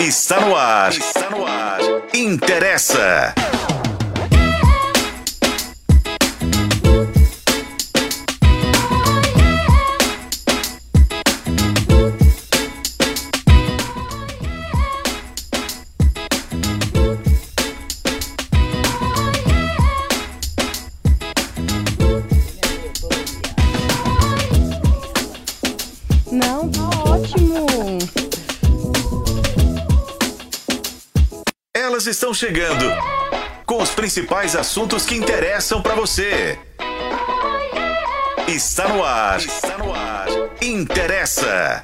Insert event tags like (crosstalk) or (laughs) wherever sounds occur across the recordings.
Está no ar. Está no ar. Interessa. Estão chegando com os principais assuntos que interessam para você. Está no ar. Está no ar. Interessa.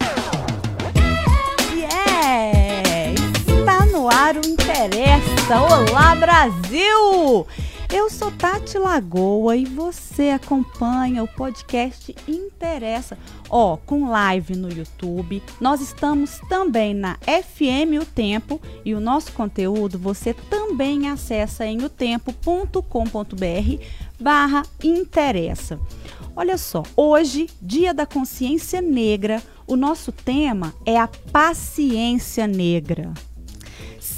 Yeah! Está no ar o Interessa. Olá, Brasil! Eu sou Tati Lagoa e você acompanha o podcast Interessa. Ó, com live no YouTube. Nós estamos também na FM O Tempo e o nosso conteúdo você também acessa em otempo.com.br barra interessa. Olha só, hoje, Dia da Consciência Negra, o nosso tema é a paciência negra.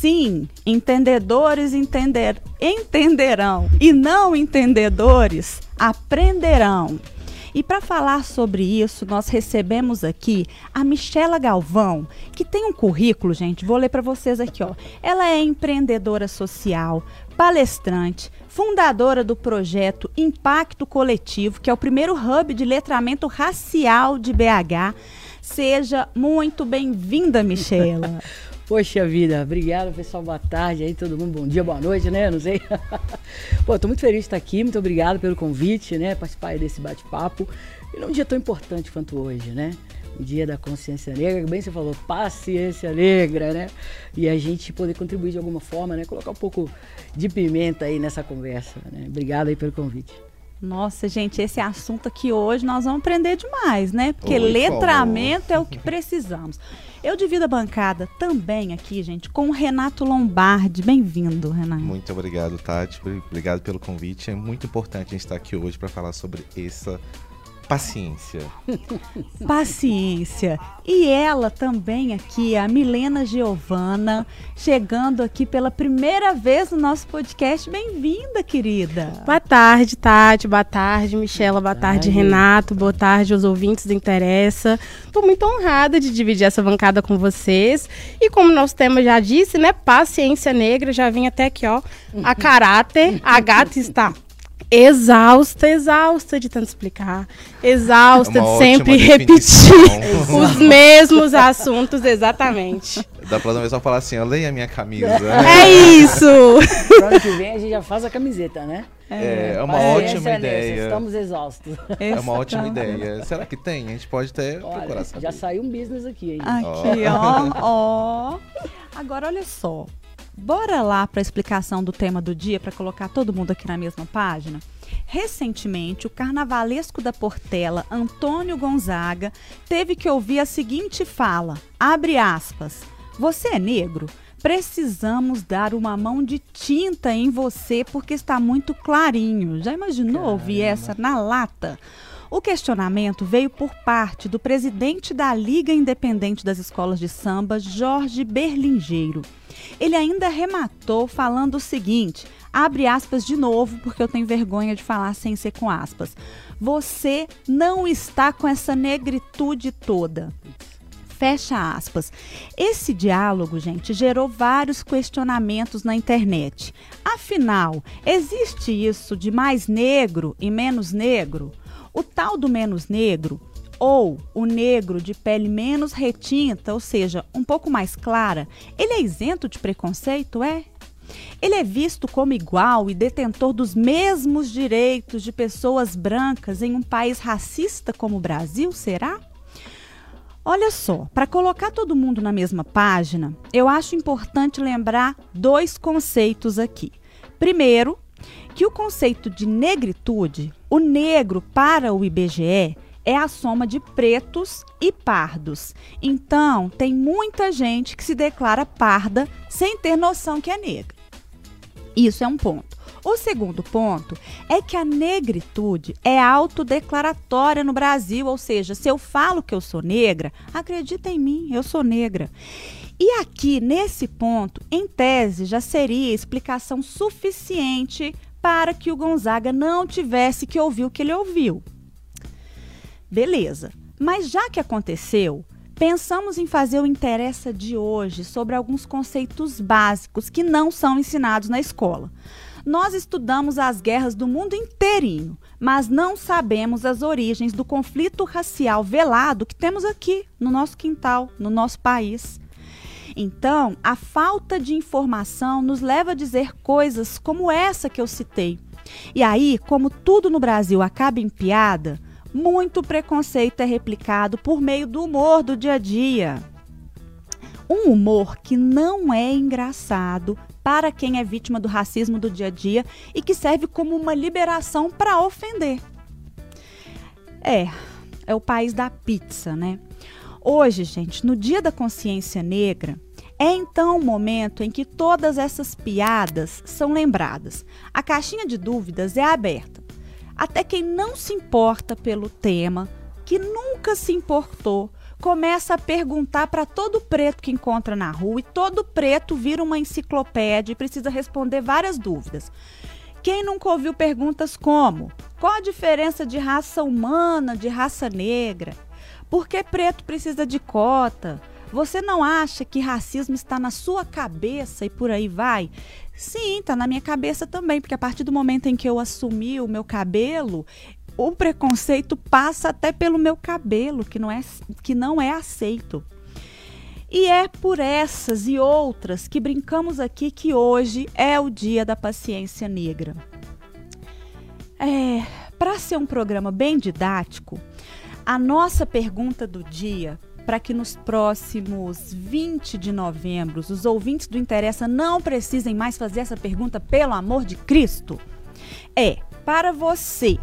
Sim, entendedores entender, entenderão e não entendedores aprenderão. E para falar sobre isso, nós recebemos aqui a Michela Galvão, que tem um currículo, gente, vou ler para vocês aqui, ó. Ela é empreendedora social, palestrante, fundadora do projeto Impacto Coletivo, que é o primeiro hub de letramento racial de BH. Seja muito bem-vinda, Michela. (laughs) Poxa vida, obrigado pessoal, boa tarde aí, todo mundo, bom dia, boa noite, né? Não sei. (laughs) Pô, tô muito feliz de estar aqui, muito obrigado pelo convite, né? Participar desse bate-papo. E num dia tão importante quanto hoje, né? O dia da consciência negra, bem você falou, paciência negra, né? E a gente poder contribuir de alguma forma, né? Colocar um pouco de pimenta aí nessa conversa, né? Obrigado aí pelo convite. Nossa, gente, esse assunto aqui hoje nós vamos aprender demais, né? Porque Oi, letramento é o que precisamos. Eu divido a bancada também aqui, gente, com o Renato Lombardi. Bem-vindo, Renato. Muito obrigado, Tati. Obrigado pelo convite. É muito importante a gente estar aqui hoje para falar sobre essa paciência. (laughs) Paciência. E ela também aqui, a Milena Giovana, chegando aqui pela primeira vez no nosso podcast. Bem-vinda, querida. Boa tarde, Tati. Boa tarde, Michela. Boa tarde, Renato. Boa tarde aos ouvintes do Interessa. Estou muito honrada de dividir essa bancada com vocês. E como nosso tema já disse, né? Paciência negra. Já vim até aqui, ó. A caráter. A gata está exausta, exausta de tanto explicar. Exausta É uma de sempre repetir definição. (laughs) os mesmos assuntos, exatamente. Da próxima vez eu falar assim, ó, leia a minha camisa. (laughs) É isso! Pro ano que vem a gente já faz a camiseta, né? É, é uma Paciência ótima nessa, ideia. Estamos exaustos. É uma ótima ideia. Será que tem? A gente pode até procurar Olha, saber. já saiu um business aqui, hein? Aqui, ó, ó. (laughs) Agora, olha só. Bora lá para a explicação do tema do dia, para colocar todo mundo aqui na mesma página? Recentemente, o carnavalesco da Portela, Antônio Gonzaga, teve que ouvir a seguinte fala: abre aspas. Você é negro? Precisamos dar uma mão de tinta em você porque está muito clarinho. Já imaginou ouvir essa na lata? O questionamento veio por parte do presidente da Liga Independente das Escolas de Samba, Jorge Berlingeiro. Ele ainda rematou falando o seguinte: abre aspas de novo, porque eu tenho vergonha de falar sem ser com aspas. Você não está com essa negritude toda. Fecha aspas. Esse diálogo, gente, gerou vários questionamentos na internet. Afinal, existe isso de mais negro e menos negro? O tal do menos negro ou o negro de pele menos retinta, ou seja, um pouco mais clara, ele é isento de preconceito, é? Ele é visto como igual e detentor dos mesmos direitos de pessoas brancas em um país racista como o Brasil, será? Olha só, para colocar todo mundo na mesma página, eu acho importante lembrar dois conceitos aqui. Primeiro, que o conceito de negritude, o negro para o IBGE, é a soma de pretos e pardos. Então, tem muita gente que se declara parda sem ter noção que é negra. Isso é um ponto. O segundo ponto é que a negritude é autodeclaratória no Brasil, ou seja, se eu falo que eu sou negra, acredita em mim, eu sou negra. E aqui, nesse ponto, em tese, já seria explicação suficiente para que o Gonzaga não tivesse que ouvir o que ele ouviu. Beleza. Mas já que aconteceu, pensamos em fazer o Interessa de hoje sobre alguns conceitos básicos que não são ensinados na escola. Nós estudamos as guerras do mundo inteirinho, mas não sabemos as origens do conflito racial velado que temos aqui no nosso quintal, no nosso país. Então, a falta de informação nos leva a dizer coisas como essa que eu citei. E aí, como tudo no Brasil acaba em piada, muito preconceito é replicado por meio do humor do dia a dia. Um humor que não é engraçado para quem é vítima do racismo do dia a dia e que serve como uma liberação para ofender. É, é o país da pizza, né? Hoje, gente, no Dia da Consciência Negra, é então o momento em que todas essas piadas são lembradas. A caixinha de dúvidas é aberta. Até quem não se importa pelo tema, que nunca se importou, começa a perguntar para todo preto que encontra na rua e todo preto vira uma enciclopédia e precisa responder várias dúvidas. Quem nunca ouviu perguntas como: qual a diferença de raça humana de raça negra? Por que preto precisa de cota? Você não acha que racismo está na sua cabeça e por aí vai? Sim, está na minha cabeça também, porque a partir do momento em que eu assumi o meu cabelo, o preconceito passa até pelo meu cabelo, que não é, que não é aceito. E é por essas e outras que brincamos aqui que hoje é o dia da paciência negra. É, para ser um programa bem didático, a nossa pergunta do dia para que nos próximos 20 de novembro os ouvintes do Interessa não precisem mais fazer essa pergunta, pelo amor de Cristo, é para você.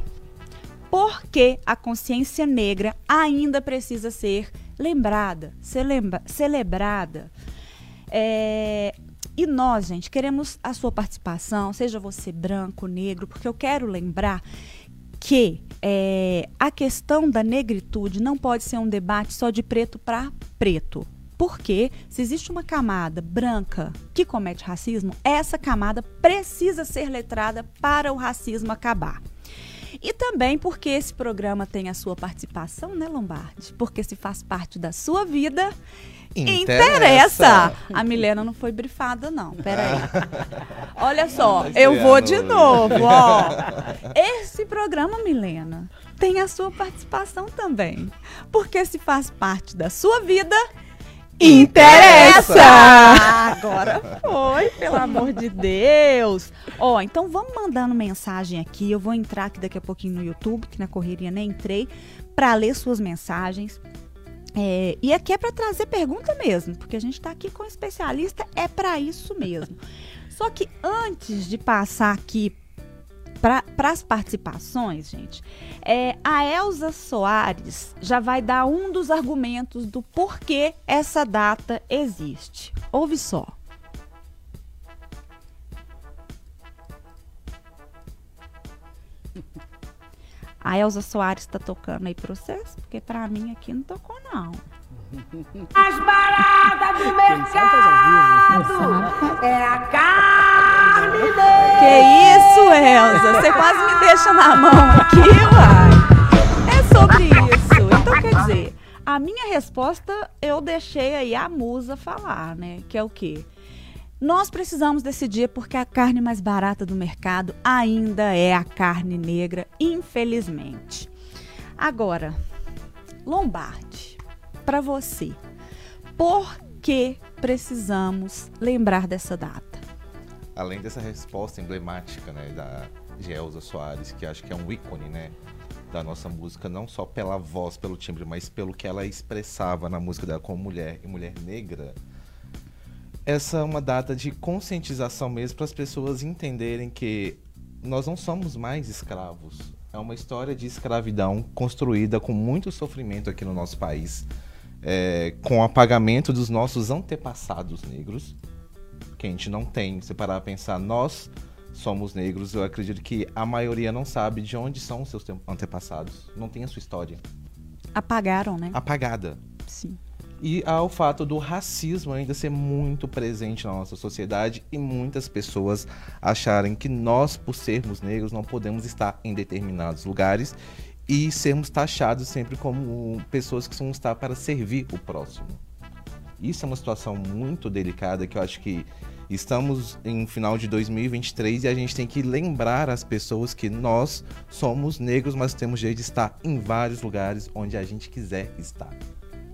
Por que a consciência negra ainda precisa ser lembrada, celebra, celebrada? É, e nós, gente, queremos a sua participação, seja você branco, negro, porque eu quero lembrar que é, a questão da negritude não pode ser um debate só de preto para preto. Porque se existe uma camada branca que comete racismo, essa camada precisa ser letrada para o racismo acabar. E também porque esse programa tem a sua participação, né, Lombardi? Porque se faz parte da sua vida, Interessa. Interessa. A Milena não foi brifada, não. Peraí. (laughs) Olha só, eu vou de novo, ó. (laughs) Esse programa, Milena, tem a sua participação também. Porque se faz parte da sua vida, interessa! Agora foi, pelo amor de Deus. Ó, então vamos mandando mensagem aqui. Eu vou entrar aqui daqui a pouquinho no YouTube, que na correria nem entrei, para ler suas mensagens é, e aqui é para trazer pergunta mesmo, porque a gente está aqui com especialista, é para isso mesmo. (laughs) Só que antes de passar aqui para as participações, gente, é, a Elza Soares já vai dar um dos argumentos do porquê essa data existe. Ouve só. A Elza Soares está tocando aí para vocês? Porque para mim aqui não tocou, não. (laughs) As baratas do mercado é a carne dele. Que isso, Elza? Você quase me deixa na mão aqui, uai. É sobre isso. Então, quer dizer, a minha resposta eu deixei aí a musa falar, né? Que é o quê? Nós precisamos desse dia porque a carne mais barata do mercado ainda é a carne negra, infelizmente. Agora, Lombardi, para você, por que precisamos lembrar dessa data? Além dessa resposta emblemática né, da Gelza Soares, que acho que é um ícone né, da nossa música, não só pela voz, pelo timbre, mas pelo que ela expressava na música dela como mulher e mulher negra essa é uma data de conscientização mesmo para as pessoas entenderem que nós não somos mais escravos. É uma história de escravidão construída com muito sofrimento aqui no nosso país, é, com o apagamento dos nossos antepassados negros, que a gente não tem. Se parar a pensar, nós somos negros, eu acredito que a maioria não sabe de onde são os seus antepassados, não tem a sua história. Apagaram, né? Apagada. Sim. E ao fato do racismo ainda ser muito presente na nossa sociedade e muitas pessoas acharem que nós, por sermos negros, não podemos estar em determinados lugares e sermos taxados sempre como pessoas que vão estar para servir o próximo. Isso é uma situação muito delicada que eu acho que estamos em final de 2023 e a gente tem que lembrar as pessoas que nós somos negros, mas temos jeito de estar em vários lugares onde a gente quiser estar.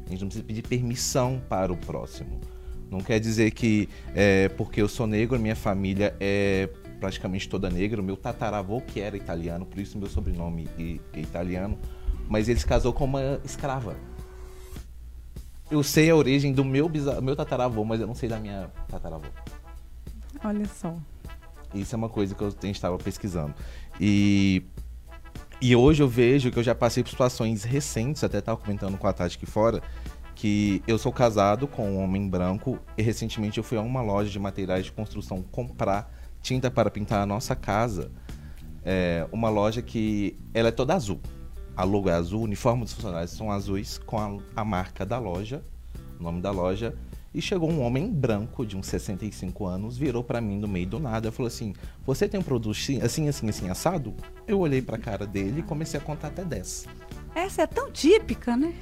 A gente não precisa pedir permissão para o próximo. Não quer dizer que é, porque eu sou negro, minha família é praticamente toda negra. O meu tataravô, que era italiano, por isso meu sobrenome é italiano, mas ele se casou com uma escrava. Eu sei a origem do meu, meu tataravô, mas eu não sei da minha tataravô. Olha só. Isso é uma coisa que eu estava pesquisando. E, e hoje eu vejo que eu já passei por situações recentes, até estava comentando com a Tati aqui fora, que eu sou casado com um homem branco e recentemente eu fui a uma loja de materiais de construção comprar tinta para pintar a nossa casa. É uma loja que ela é toda azul. A logo é azul, o uniforme dos funcionários são azuis com a, a marca da loja, o nome da loja e chegou um homem branco de uns 65 anos, virou para mim no meio do nada, falou assim: "Você tem um produto assim, assim, assim, assado?" Eu olhei para a cara dele e comecei a contar até 10. Essa é tão típica, né?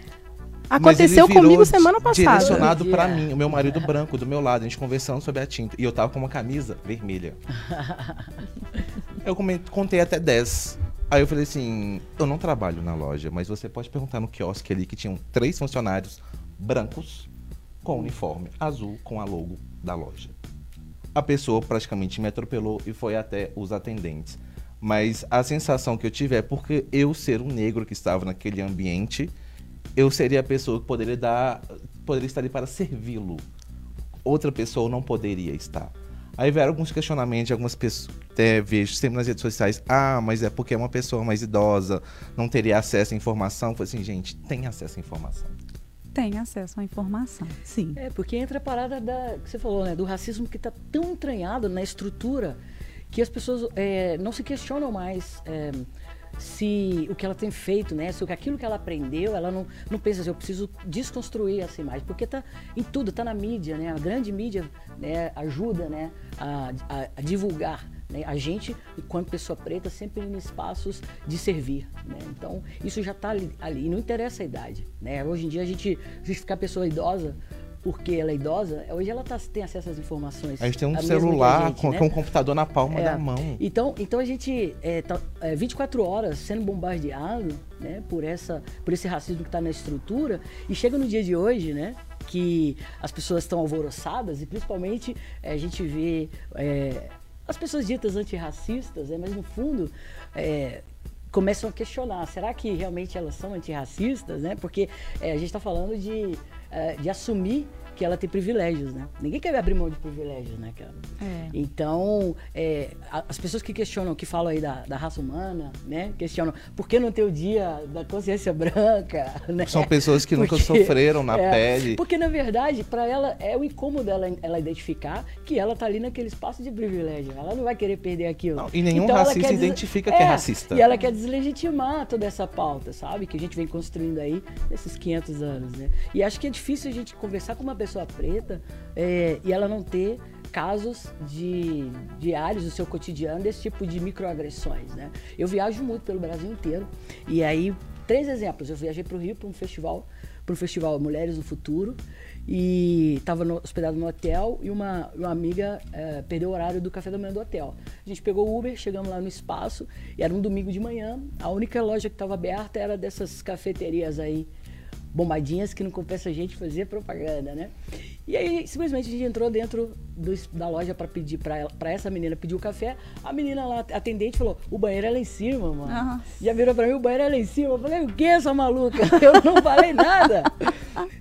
Aconteceu comigo semana passada. Direcionado para mim, o meu marido branco do meu lado, a gente conversando sobre a tinta. E eu tava com uma camisa vermelha. (laughs) eu contei até 10. Aí eu falei assim: eu não trabalho na loja, mas você pode perguntar no quiosque ali que tinham três funcionários brancos com uniforme azul com a logo da loja. A pessoa praticamente me atropelou e foi até os atendentes. Mas a sensação que eu tive é porque eu ser um negro que estava naquele ambiente, eu seria a pessoa que poderia dar, poderia estar ali para servi-lo. Outra pessoa não poderia estar. Aí vieram alguns questionamentos algumas pessoas, até vejo sempre nas redes sociais, ah, mas é porque é uma pessoa mais idosa, não teria acesso à informação. Falei assim, gente, tem acesso à informação tem acesso à informação, sim. É, porque entra a parada da, que você falou, né, do racismo que está tão entranhado na estrutura que as pessoas é, não se questionam mais é, se o que ela tem feito, né, se aquilo que ela aprendeu, ela não, não pensa assim, eu preciso desconstruir essa imagem, porque está em tudo, está na mídia, né, a grande mídia né, ajuda né, a, a, a divulgar né? A gente, enquanto pessoa preta, sempre em espaços de servir. Né? Então, isso já está ali, ali. Não interessa a idade. Né? Hoje em dia, a gente justificar a pessoa idosa porque ela é idosa, hoje ela tá, tem acesso às informações. A gente tem um celular gente, com, né? um computador na palma é. da mão. Então, então a gente é, tá, é, 24 horas sendo bombardeado né, por, essa, por esse racismo que está na estrutura e chega no dia de hoje, né? Que as pessoas estão alvoroçadas e principalmente é, a gente vê é, as pessoas ditas antirracistas, é, mas no fundo é, começam a questionar, será que realmente elas são antirracistas? Né? Porque é, a gente está falando de, é, de assumir que ela tem privilégios, né? Ninguém quer abrir mão de privilégios, né, cara? É. Então, é, as pessoas que questionam, que falam aí da, da, raça humana, né? Questionam por que não ter o dia da consciência (laughs) branca, né? São pessoas que porque, nunca sofreram na (laughs) é, pele. Porque, na verdade, para ela é o incômodo ela, ela identificar que ela tá ali naquele espaço de privilégio. Ela não vai querer perder aquilo. Não, e nenhum então, racista identifica que é, é racista. E ela quer deslegitimar toda essa pauta, sabe? Que a gente vem construindo aí nesses 500 anos, né? E acho que é difícil a gente conversar com uma pessoa pessoa preta é, e ela não ter casos de diários do seu cotidiano desse tipo de microagressões, né? Eu viajo muito pelo Brasil inteiro e aí três exemplos. Eu viajei para o Rio para um festival, para o festival Mulheres no Futuro e estava hospedado no hotel e uma, uma amiga é, perdeu o horário do café da manhã do hotel. A gente pegou o Uber, chegamos lá no espaço e era um domingo de manhã. A única loja que estava aberta era dessas cafeterias aí bombadinhas que não compensa a gente fazer propaganda, né? E aí, simplesmente, a gente entrou dentro do, da loja para pedir para essa menina pedir o café. A menina lá, atendente, falou: o banheiro é lá em cima, mano. Uhum. Já virou para mim: o banheiro é lá em cima. Eu falei: o que, essa maluca? (laughs) Eu não falei nada.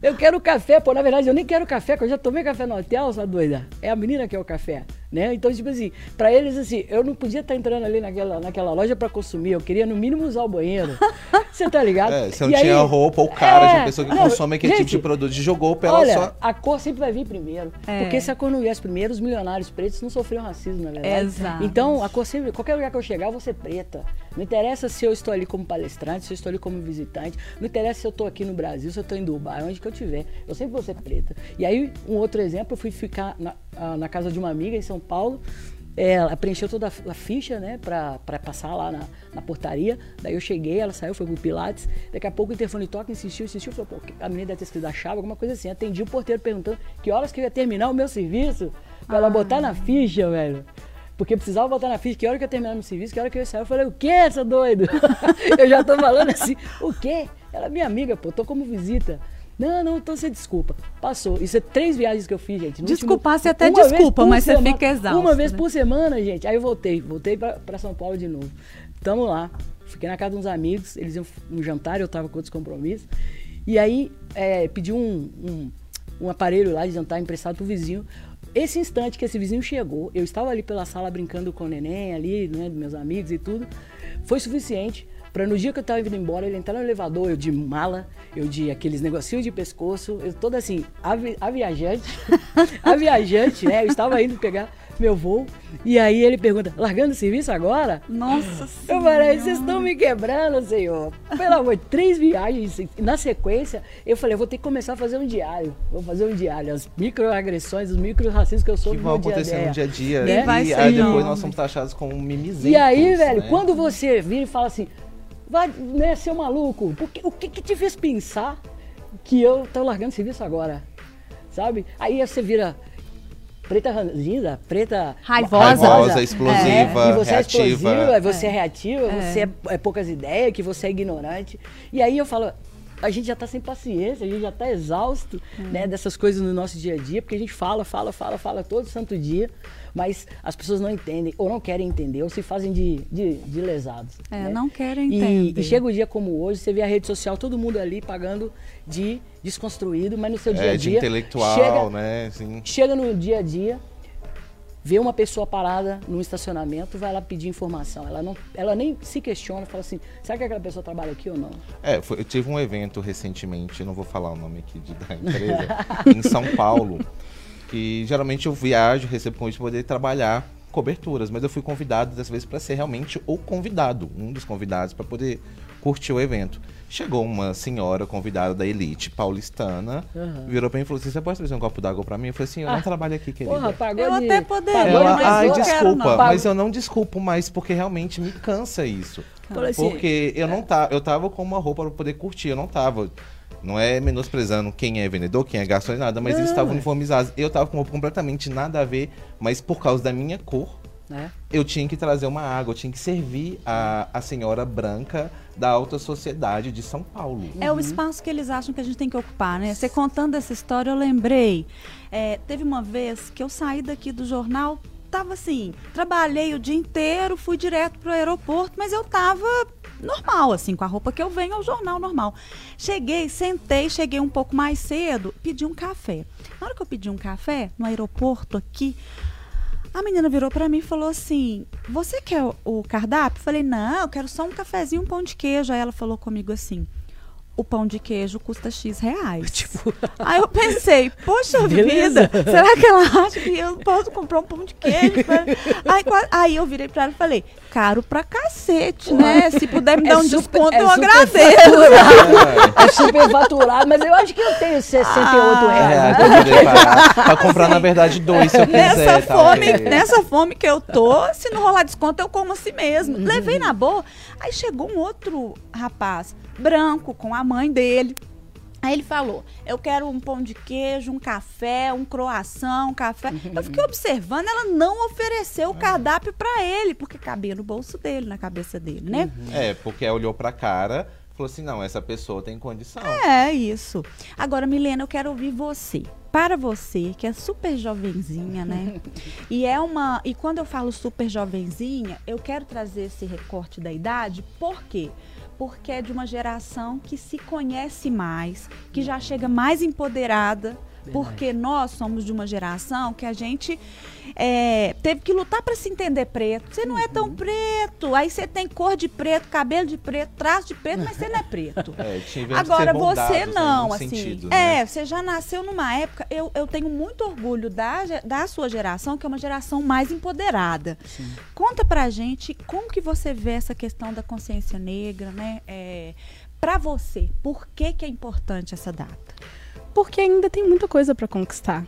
Eu quero café, pô. Na verdade, eu nem quero café, porque eu já tomei café no hotel, essa doida. É a menina que é o café, né? Então, tipo assim, para eles, assim, eu não podia estar tá entrando ali naquela, naquela loja para consumir. Eu queria, no mínimo, usar o banheiro. (laughs) Você tá ligado? É, você não e tinha aí, roupa ou cara é, de uma pessoa que não, consome aquele gente, tipo de produto. Jogou pela olha, sua. A cor sempre vai vir primeiro. É. Porque se a cor não viesse primeiro, os milionários pretos não sofriam racismo, na verdade. Exato. Então, a cor sempre, qualquer lugar que eu chegar, eu vou ser preta. Não interessa se eu estou ali como palestrante, se eu estou ali como visitante. Não interessa se eu estou aqui no Brasil, se eu estou em Dubai, onde que eu estiver. Eu sempre vou ser preta. E aí, um outro exemplo, eu fui ficar na, ah, na casa de uma amiga em São Paulo. É, Ela preencheu toda a ficha, né, pra, pra passar lá na, na portaria. Daí eu cheguei, ela saiu, foi pro Pilates. Daqui a pouco o interfone toca, insistiu, insistiu. Falou, pô, a menina deve ter escrito a chave, alguma coisa assim. Atendi o porteiro perguntando que horas que eu ia terminar o meu serviço. Pra ela botar na ficha, velho. Porque precisava botar na ficha que hora que eu ia terminar meu serviço, que hora que eu ia sair. Eu falei, o quê, seu doido? (laughs) eu já tô falando assim, o quê? Ela é minha amiga, pô, tô como visita. Não, não, então você desculpa. Passou. Isso é três viagens que eu fiz, gente. Desculpar, você até desculpa, mas você semana- fica exausto, Uma vez né? por semana, gente. Aí eu voltei, voltei pra São Paulo de novo. Tamo lá. Fiquei na casa de uns amigos, eles iam um jantar, eu tava com outros compromissos. E aí, é, pedi um, um, um aparelho lá de jantar emprestado pro vizinho. Esse instante que esse vizinho chegou, eu estava ali pela sala brincando com o neném ali, né, dos meus amigos e tudo, foi suficiente para no dia que eu tava indo embora, ele entrar no elevador, eu de mala, eu de aqueles negocinhos de pescoço, eu toda assim, a, vi- a viajante, (laughs) a viajante, né, eu estava indo pegar meu voo, e aí ele pergunta, largando o serviço agora? Nossa Eu Senhora. falei, vocês estão me quebrando, senhor. Pelo amor, três viagens. E na sequência, eu falei, eu vou ter que começar a fazer um diário. Vou fazer um diário. As microagressões, os microracismos que eu sou Que vão acontecer no dia a dia. Né? E ser aí depois nós somos taxados como mimizentos. E aí, velho, né? quando você vira e fala assim, vai, né, seu maluco, por que- o que, que te fez pensar que eu tô largando serviço agora? Sabe? Aí você vira preta ranzinza, preta Raivosa. Raivosa, explosiva, é, e você reativa. é explosiva, você é, reativa, você é, é poucas ideias, que você é ignorante. E aí eu falo, a gente já tá sem paciência, a gente já tá exausto né, dessas coisas no nosso dia a dia, porque a gente fala, fala, fala, fala todo santo dia, mas as pessoas não entendem, ou não querem entender, ou se fazem de, de, de lesados. É, né? não querem E- entender. E, chega o dia como hoje, você vê a rede social, todo mundo ali pagando de desconstruído, mas no seu dia a É, dia. de intelectual, chega, né? Assim, chega no dia a dia, vê uma pessoa parada num estacionamento, vai lá pedir informação. Ela, não, ela nem se questiona, fala assim, será que aquela pessoa trabalha aqui ou não? É, foi- eu tive um evento recentemente, eu não vou falar o nome aqui de, da empresa, em São Paulo, que geralmente eu viajo, recebo convite para poder trabalhar coberturas, mas eu fui convidado dessa vez para ser realmente o convidado, um dos convidados para poder curtir o evento. Chegou uma senhora convidada da elite paulistana, virou para mim e falou assim: Você pode trazer um copo d'água para mim? Eu falei assim: Eu não trabalho aqui, querida. Porra, pagou Eu de... até poderia, Ela, mas ai, quero desculpa, não." mas eu não desculpo mais porque realmente me cansa isso. Assim, Porque eu não tava, eu tava com uma roupa pra poder curtir, eu não tava. Não é menosprezando quem é vendedor, quem é garçom e nada, mas eles Não, estavam é. uniformizados. Eu tava com roupa completamente nada a ver, mas por causa da minha cor, né? eu tinha que trazer uma água, eu tinha que servir a, a senhora branca da alta sociedade de São Paulo. É o espaço que eles acham que a gente tem que ocupar, né? Você contando essa história, eu lembrei. É, teve uma vez que eu saí daqui do jornal, tava assim, trabalhei o dia inteiro, fui direto pro aeroporto, mas eu tava normal, assim, com a roupa que eu venho ao jornal normal. Cheguei, sentei, cheguei um pouco mais cedo, pedi um café. Na hora que eu pedi um café, no aeroporto aqui, a menina virou pra mim e falou assim: Você quer o- cardápio? Eu falei: Não, eu quero só um cafezinho, um pão de queijo. Aí ela falou comigo assim: O pão de queijo custa X reais. (laughs) Tipo, Aí eu pensei, poxa (laughs) Beleza. vida, será que ela acha que eu posso comprar um pão de queijo? (laughs) aí, aí eu virei pra ela e falei, caro pra cacete, né? Se puder me É dar um super- desconto, é eu agradeço. (laughs) é super faturado, mas eu acho que eu tenho 68 Ah, É, reais. pra poder parar, pra comprar, na verdade, dois se eu quiser. Nessa tá fome, nessa fome que eu tô, se não rolar desconto, eu como assim mesmo. Levei na boa. Aí chegou um outro rapaz, branco, com a mãe dele. Aí ele falou: Eu quero um pão de queijo, um café, um croação, um café. Eu fiquei (laughs) observando, ela não ofereceu o cardápio pra ele, porque cabia no bolso dele, na cabeça dele, né? É, porque ela olhou pra cara e falou assim: não, essa pessoa tem condição. É isso. Agora, Milena, eu quero ouvir você. Para você, que é super jovenzinha, né? (laughs) e é uma. E quando eu falo super jovenzinha, eu quero trazer esse recorte da idade, por quê? Porque é de uma geração que se conhece mais, que já chega mais empoderada Porque nós somos de uma geração que a gente é, teve que lutar para se entender preto. Você não é tão preto. Aí você tem cor de preto, cabelo de preto, traço de preto, mas você não é preto. (laughs) É, Agora você né, não, assim. sentido, é, né? você já nasceu numa época. Eu, eu tenho muito orgulho da, da sua geração, que é uma geração mais empoderada. Conta pra gente como que você vê essa questão da consciência negra, né? É, para você, por que, que é importante essa data? Porque ainda tem muita coisa para conquistar.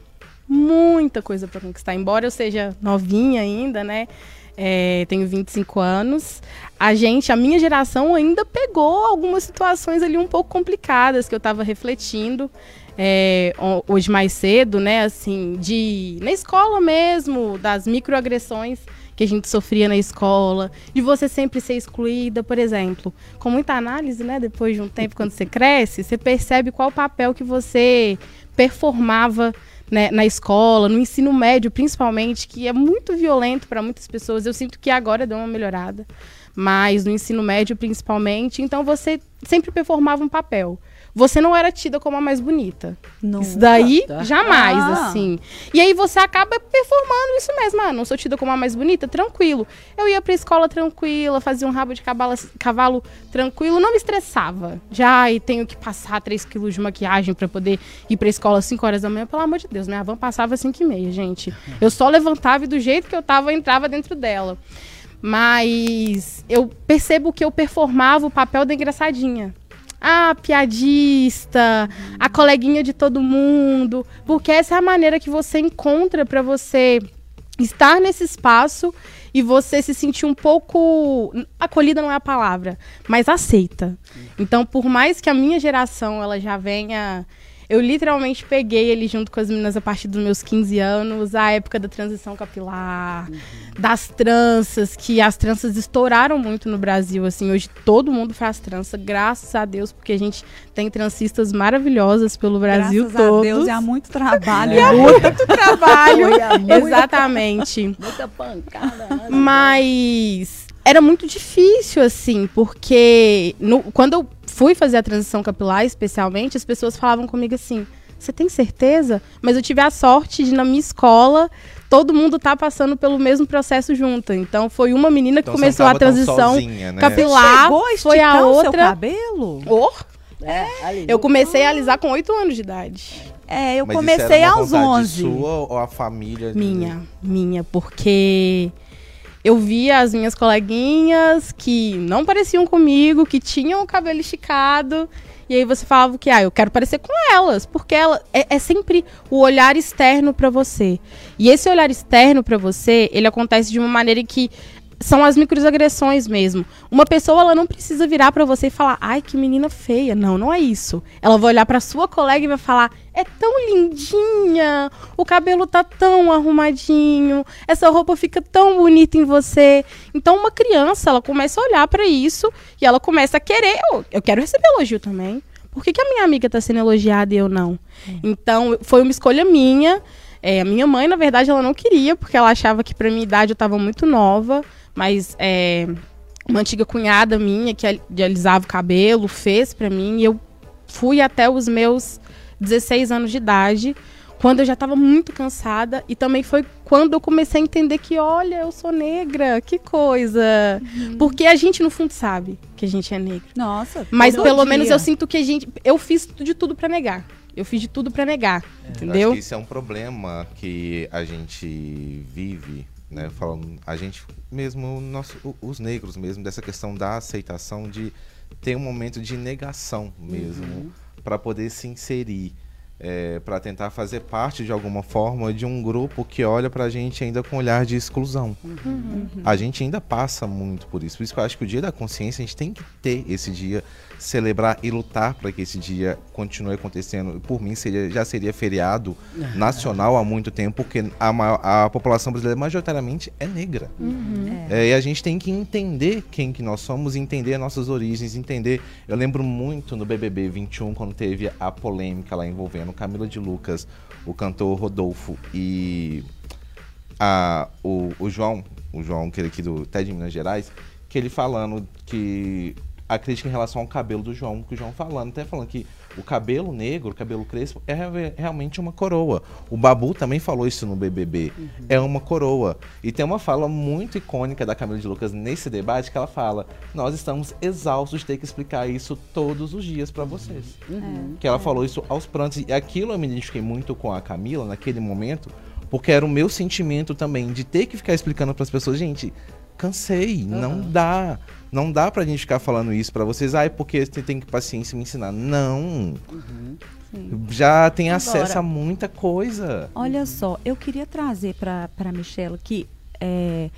Muita coisa para conquistar. Embora eu seja novinha ainda, né? É, tenho 25 anos. A gente, a minha geração ainda pegou algumas situações ali um pouco complicadas que eu estava refletindo é, ho- hoje mais cedo, né? Assim, de na escola mesmo, das microagressões que a gente sofria na escola, de você sempre ser excluída, por exemplo. Com muita análise, né? Depois de um tempo, quando você cresce, você percebe qual o papel que você performava né, na escola, no ensino médio, principalmente, que é muito violento para muitas pessoas. Eu sinto que agora deu uma melhorada, mas no ensino médio, principalmente, então você sempre performava um papel. Você não era tida como a mais bonita. Não. Isso daí, Tá. jamais, Ah. assim. E aí você acaba performando isso mesmo. Ah, não sou tida como a mais bonita? Tranquilo. Eu ia pra escola tranquila, fazia um rabo de cavalo, cavalo tranquilo, não me estressava. Já e tenho que passar 3 quilos de maquiagem pra poder ir pra escola às 5 horas da manhã. Pelo amor de Deus, minha van passava às 5 e meia, gente. Eu só levantava e do jeito que eu tava, eu entrava dentro dela. Mas eu percebo que eu performava o papel da engraçadinha. A piadista, a coleguinha de todo mundo, porque essa é a maneira que você encontra pra você estar nesse espaço e você se sentir um pouco acolhida não é a palavra, mas aceita. Então, por mais que a minha geração ela já venha eu literalmente peguei ele junto com as meninas a partir dos meus 15 anos, a época da transição capilar, das tranças, que as tranças estouraram muito no Brasil, assim, hoje todo mundo faz trança, graças a Deus, porque a gente tem trancistas maravilhosas pelo Brasil Graças todo. a Deus, e há muito trabalho. É. muito trabalho. (laughs) Exatamente. (laughs) Muita pancada. né? Mas era muito difícil, assim, porque no- quando eu fui fazer a transição capilar, especialmente, as pessoas falavam comigo assim: você tem certeza? Mas eu tive a sorte de, na minha escola, todo mundo tá passando pelo mesmo processo junto. Então foi uma menina que Então começou a transição sozinha, né? capilar, a foi a esticar o seu outra. cabelo? Oh, É, ali. eu comecei a alisar com 8 anos de idade. É, eu Mas isso comecei era uma aos vontade 11. Sua ou a família? Minha, minha, porque eu via as minhas coleguinhas que não pareciam comigo, que tinham o cabelo esticado. E aí você falava que, ah, eu quero parecer com elas, porque ela é, é sempre o olhar externo pra você. E esse olhar externo pra você, ele acontece de uma maneira que são as microagressões mesmo. Uma pessoa ela não precisa virar pra você e falar: "Ai, que menina feia". Não, não é isso. Ela vai olhar pra sua colega e vai falar: "É tão lindinha. O cabelo tá tão arrumadinho. Essa roupa fica tão bonita em você". Então uma criança, ela começa a olhar pra isso e ela começa a querer, eu, eu quero receber elogio também. Por que, que a minha amiga tá sendo elogiada e eu não? Então, foi uma escolha minha. É, a minha mãe, na verdade, ela não queria, porque ela achava que pra minha idade eu tava muito nova. Mas é, uma antiga cunhada minha, que al- que alisava o cabelo, fez pra mim. E eu fui até os meus 16 anos de idade, quando eu já tava muito cansada. E também foi quando eu comecei a entender que, olha, eu sou negra, que coisa. Porque a gente, no fundo, sabe que a gente é negra. Nossa. Mas todo pelo dia. menos eu sinto que a gente. Eu fiz de tudo pra negar. Eu fiz de tudo pra negar. Eu acho Entendeu? que isso é um problema que a gente vive, né? Falando, a gente mesmo, nosso, os negros mesmo, dessa questão da aceitação de ter um momento de negação mesmo para poder se inserir. Para tentar fazer parte de alguma forma de um grupo que olha pra gente ainda com olhar de exclusão. A gente ainda passa muito por isso. Por isso que eu acho que o Dia da Consciência a gente tem que ter esse dia, celebrar e lutar para que esse dia continue acontecendo. Por mim, seria, já seria feriado nacional há muito tempo, porque a, maior- a população brasileira majoritariamente é negra. É, e a gente tem que entender quem que nós somos, entender as nossas origens, entender. Eu lembro muito no BBB 21, quando teve a polêmica lá envolvendo Camila de Lucas, o cantor Rodolfo e a, o, o João, o João, que é aqui do TED de Minas Gerais, que ele falando que a crítica em relação ao cabelo do João, que o João falando, até falando que o cabelo negro, o cabelo crespo, é re- realmente uma coroa. O Babu também falou isso no BBB. É uma coroa. E tem uma fala muito icônica da Camila de Lucas nesse debate que ela fala: Nós estamos exaustos de ter que explicar isso todos os dias pra vocês. Que ela falou isso aos prantos. E aquilo eu me identifiquei muito com a Camila naquele momento, porque era o meu sentimento também de ter que ficar explicando pras pessoas, gente. Cansei, não dá. Não dá pra gente ficar falando isso pra vocês. Ai, porque você tem que paciência me ensinar. Não. Já tem acesso Agora- a muita coisa. Olha só, eu queria trazer para Michelle aqui. é,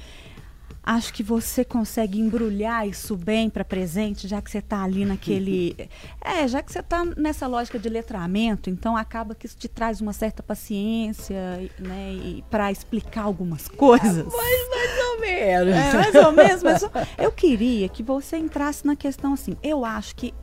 acho que você consegue embrulhar isso bem para presente, já que você está ali naquele. (laughs) É, já que você está nessa lógica de letramento, então acaba que isso te traz uma certa paciência, né? E para explicar algumas coisas. Mais ou menos. É, mais ou menos, mas eu queria que você entrasse na questão assim. Eu acho que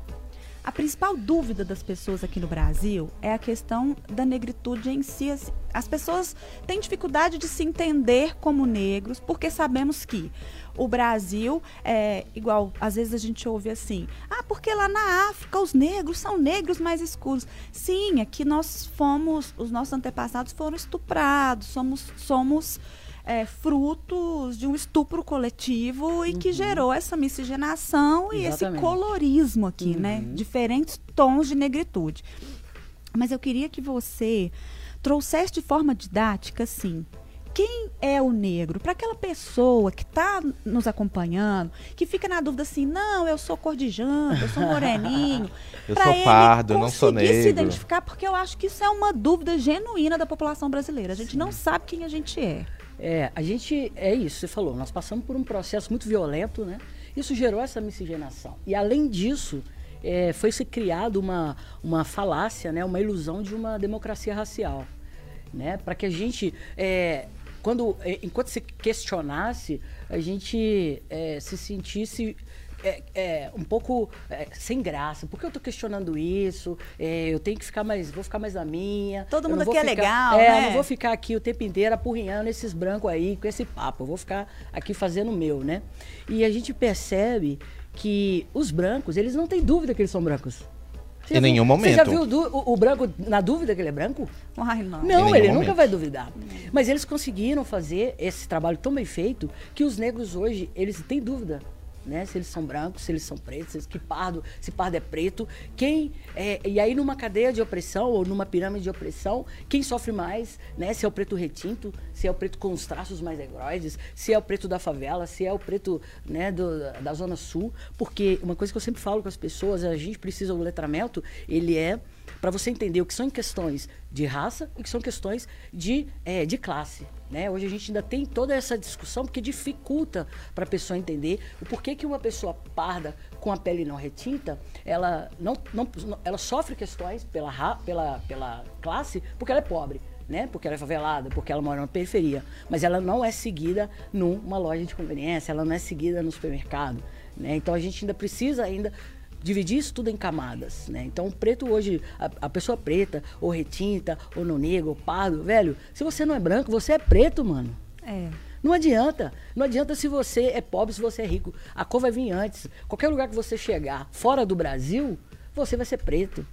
a principal dúvida das pessoas aqui no Brasil é a questão da negritude em si. As pessoas têm dificuldade de se entender como negros, porque sabemos que o Brasil é igual, às vezes a gente ouve assim: "Ah, porque lá na África os negros são negros mais escuros". Sim, aqui nós fomos, os nossos antepassados foram estuprados, somos somos é, frutos de um estupro coletivo e que gerou essa miscigenação e esse Exatamente. colorismo aqui, né? Diferentes tons de negritude. Mas eu queria que você trouxesse de forma didática, assim, quem é o negro? Para aquela pessoa que está nos acompanhando, que fica na dúvida assim, não, eu sou cor de janta, eu sou moreninho. (laughs) Eu pra sou ele pardo, eu não sou conseguir se negro. identificar, porque eu acho que isso é uma dúvida genuína da população brasileira. A gente não sabe quem a gente é. É, a gente, é isso, você falou, nós passamos por um processo muito violento, né? Isso gerou essa miscigenação. E além disso, é, foi se criado uma, uma falácia, né? uma ilusão de uma democracia racial. Né? Para que a gente, é, quando, é, enquanto se questionasse, a gente é, se sentisse é, é, um pouco é, sem graça. Por que eu tô questionando isso? É, eu tenho que ficar mais, vou ficar mais na minha. Todo mundo aqui é ficar- legal, É, né? eu não vou ficar aqui o tempo inteiro apurrinhando esses brancos aí com esse papo. Eu vou ficar aqui fazendo o meu, né? E a gente percebe que os brancos, eles não têm dúvida que eles são brancos. Você Em nenhum Você já momento. viu o, o- branco na dúvida que ele é branco? Ai, não. Não, ele momento. nunca vai duvidar. Mas eles conseguiram fazer esse trabalho tão bem feito que os negros hoje, eles têm dúvida. Né? Se eles são brancos, se eles são pretos, se, que pardo, se pardo é preto. Quem é, e aí numa cadeia de opressão ou numa pirâmide de opressão, quem sofre mais, né? Se é o preto retinto, se é o preto com os traços mais negroides, se é o preto da favela, se é o preto, né, do- da zona sul, porque uma coisa que eu sempre falo com as pessoas, a gente precisa do letramento, ele é para você entender o que são questões de raça e o que são questões de, eh, de classe. Né? Hoje a gente ainda tem toda essa discussão porque dificulta para a pessoa entender o porquê que uma pessoa parda com a pele não retinta, ela, não, não, ela sofre questões pela, pela, pela classe porque ela é pobre. Né? Porque ela é favelada, porque ela mora na periferia. Mas ela não é seguida numa loja de conveniência, ela não é seguida no supermercado. Né? Então a gente ainda precisa ainda dividir isso tudo em camadas, né? Então, o preto hoje, a, a pessoa preta, ou retinta, ou no negro, ou pardo, velho, se você não é branco, você é preto, mano. É. Não adianta. Não adianta se você é pobre, se você é rico. A cor vai vir antes. Qualquer lugar que você chegar fora do Brasil, você vai ser preto.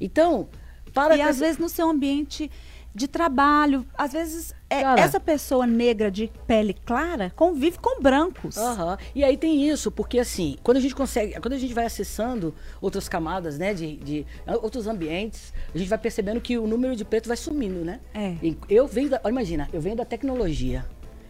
Então, para E às essa- vezes no seu ambiente de trabalho, às vezes é, Cara. essa pessoa negra de pele clara convive com brancos. E aí tem isso, porque assim, quando a gente consegue, quando a gente vai acessando outras camadas, né, de, de outros ambientes, a gente vai percebendo que o número de preto vai sumindo, né? É. E Eu venho da, olha, imagina, eu venho da tecnologia,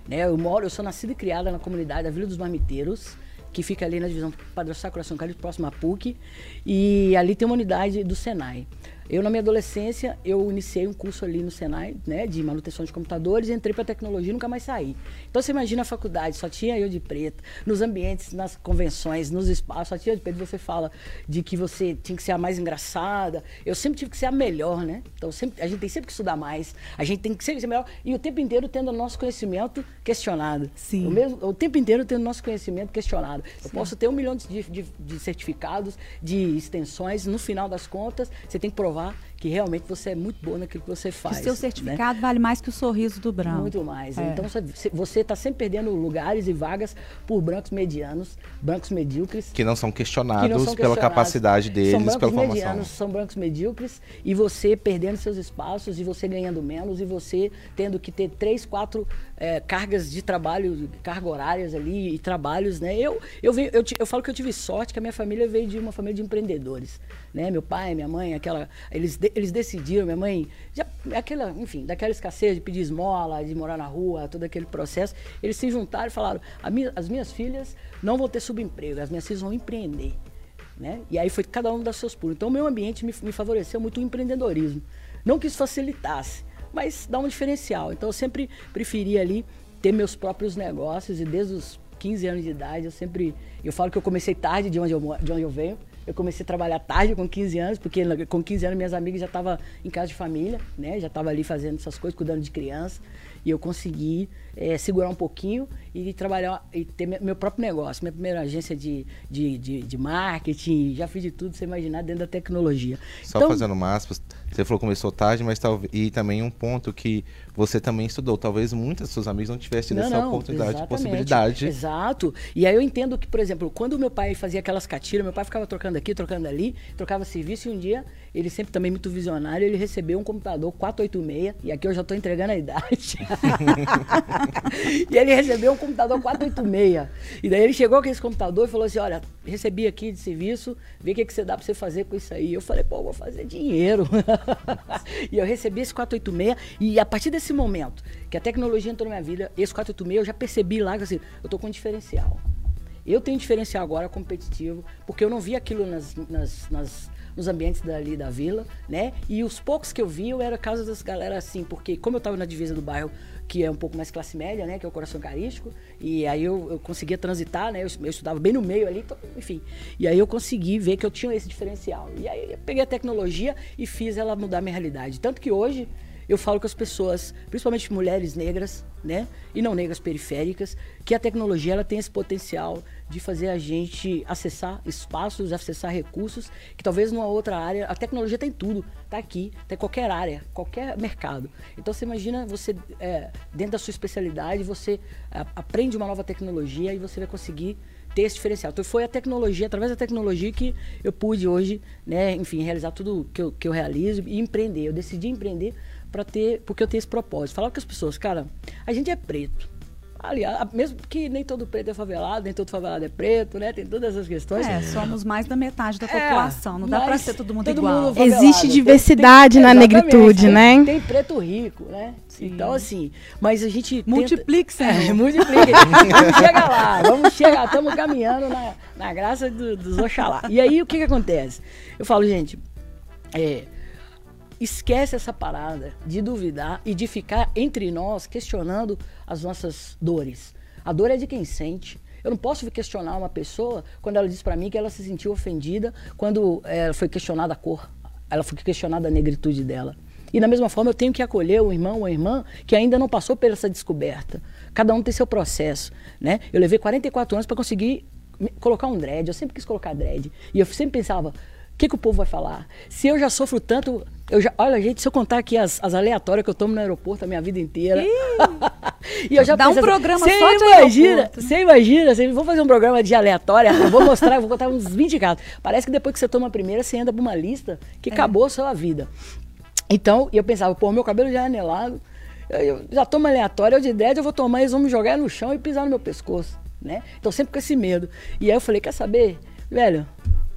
né? Eu moro, eu sou nascida e criada na comunidade da Vila dos Marmiteiros, que fica ali na divisão Padre Sá Coração Carlos, próximo à PUC, e ali tem uma unidade do Senai. Eu, na minha adolescência, eu iniciei um curso ali no Senai, né, de manutenção de computadores, entrei para tecnologia e nunca mais saí. Então, você imagina a faculdade, só tinha eu de preto, nos ambientes, nas convenções, nos espaços, só tinha eu de preto. Você fala de que você tinha que ser a mais engraçada. Eu sempre tive que ser a melhor, né? Então, sempre, a gente tem sempre que estudar mais, a gente tem que sempre ser melhor, e o tempo inteiro tendo o nosso conhecimento questionado. Sim. O, mesmo, o tempo inteiro tendo o nosso conhecimento questionado. Eu posso ter um milhão de, de, de certificados, de extensões, no final das contas, você tem que provar 와. Que realmente você é muito boa naquilo que você faz. o seu né? certificado vale mais que o sorriso do branco. Muito mais. É. Então você- você está sempre perdendo lugares e vagas por brancos medianos, brancos medíocres. Que não são questionados, que não são pela questionados. capacidade são deles, brancos pela formação. medianos, são brancos medíocres e você perdendo seus espaços e você ganhando menos e você tendo que ter três, quatro eh, cargas de trabalho, carga horárias ali e trabalhos, né? Eu, eu, venho- eu, eu falo que eu tive sorte que a minha família veio de uma família de empreendedores, né? Meu pai, minha mãe, aquela, eles, de- eles decidiram, minha mãe, já, aquela, enfim, daquela escassez de pedir esmola, de morar na rua, todo aquele processo, eles se juntaram e falaram, "A minha- as minhas filhas não vão ter subemprego, as minhas filhas vão empreender né? E aí foi cada um dar seus pulos. Então o meu ambiente me, me favoreceu muito o empreendedorismo. Não que isso facilitasse, mas dá um diferencial. Então eu sempre preferi ali ter meus próprios negócios e desde os 15 anos de idade eu sempre eu falo que eu comecei tarde de onde eu de onde eu venho. Eu comecei a trabalhar tarde com 15 anos, porque com 15 anos minhas amigas já estavam em casa de família, né? Já estava ali fazendo essas coisas, cuidando de criança. E eu consegui eh, segurar um pouquinho e trabalhar e ter me- meu próprio negócio, minha primeira agência de, de, de, de marketing, já fiz de tudo, você imaginar, dentro da tecnologia. Só Então, fazendo uma aspas, você falou que começou tarde, mas talvez. E também um ponto que você também estudou. Talvez muitos dos seus amigos não tivessem tido Não, essa não, oportunidade, exatamente. possibilidade. Exato. E aí eu entendo que, por exemplo, quando meu pai fazia aquelas catiras, meu pai ficava trocando aqui, trocando ali, trocava serviço e um dia, ele sempre também muito visionário, ele recebeu um computador 486, e aqui eu já estou entregando a idade. (laughs) e ele recebeu um computador 486. E daí ele chegou com esse computador e falou assim: Olha, recebi aqui de serviço, vê o que, que você dá para você fazer com isso aí. Eu falei: Pô, vou fazer dinheiro. (laughs) e eu recebi esse 486, e a partir desse momento que a tecnologia entrou na minha vida, esse 486 eu já percebi lá que assim, eu tô com um diferencial. Eu tenho um diferencial agora competitivo, porque eu não vi aquilo nas, nas, nas- nos ambientes dali da vila, né? E os poucos que eu vi, eu era casa das galera assim, porque como eu estava na divisa do bairro, que é um pouco mais classe média, né? Que é o coração carístico, e aí eu, eu conseguia transitar, né? Eu, eu estudava bem no meio ali, então, enfim. E aí eu consegui ver que eu tinha esse diferencial. E aí eu peguei a tecnologia e fiz ela mudar a minha realidade. Tanto que hoje eu falo com as pessoas, principalmente mulheres negras, né, e não negras periféricas, que a tecnologia ela tem esse potencial de fazer a gente acessar espaços, acessar recursos que talvez numa outra área, a tecnologia tem tudo, tá aqui, tem qualquer área, qualquer mercado. Então você imagina você é, dentro da sua especialidade, você é, aprende uma nova tecnologia e você vai conseguir ter esse diferencial. Então foi a tecnologia, através da tecnologia que eu pude hoje, né, enfim, realizar tudo que eu, que eu realizo e empreender. Eu decidi empreender para ter, porque eu tenho esse propósito. Falar com as pessoas, cara, a gente é preto. Aliás, mesmo que nem todo preto é favelado, nem todo favelado é preto, né? Tem todas essas questões. É, somos mais da metade da É, população. Não dá pra mas ser todo mundo todo igual. mundo favelado. Existe Tem- diversidade tem- na exatamente, negritude, tem- né? Tem preto rico, né? Então, assim, mas a gente. tenta- Multiplique, Senhor. (laughs) É, multiplique. (laughs) vamos chegar lá, vamos chegar, estamos caminhando na, na graça do- dos Oxalá. E aí, o que que acontece? Eu falo, gente, é, esquece essa parada de duvidar e de ficar entre nós questionando as nossas dores. A dor é de quem sente. Eu não posso questionar uma pessoa quando ela diz pra mim que ela se sentiu ofendida quando eh, foi questionada a cor. Ela foi questionada a negritude dela. E da mesma forma eu tenho que acolher o irmão ou a irmã que ainda não passou por essa descoberta. Cada um tem seu processo, né? Eu levei 44 anos para conseguir colocar um dread. Eu sempre quis colocar dread. E eu sempre pensava, o que, que o povo vai falar? Se eu já sofro tanto. Eu já, olha, gente, se eu contar aqui as, as aleatórias que eu tomo no aeroporto a minha vida inteira. (laughs) e eu já Dá um assim, programa "Cê só de imagina, aeroporto, né?" Você imagina, cê, vou fazer um programa de aleatória, eu vou mostrar, eu vou contar uns 20 casos. Parece que depois que você toma a primeira, você anda pra uma lista que acabou a sua vida. Então, eu pensava, pô, meu cabelo já é anelado, eu, eu já tomo aleatório, eu de dread, eu vou tomar, eles vão me jogar no chão e pisar no meu pescoço, né? Então, sempre com esse medo. E aí eu falei, quer saber, velho,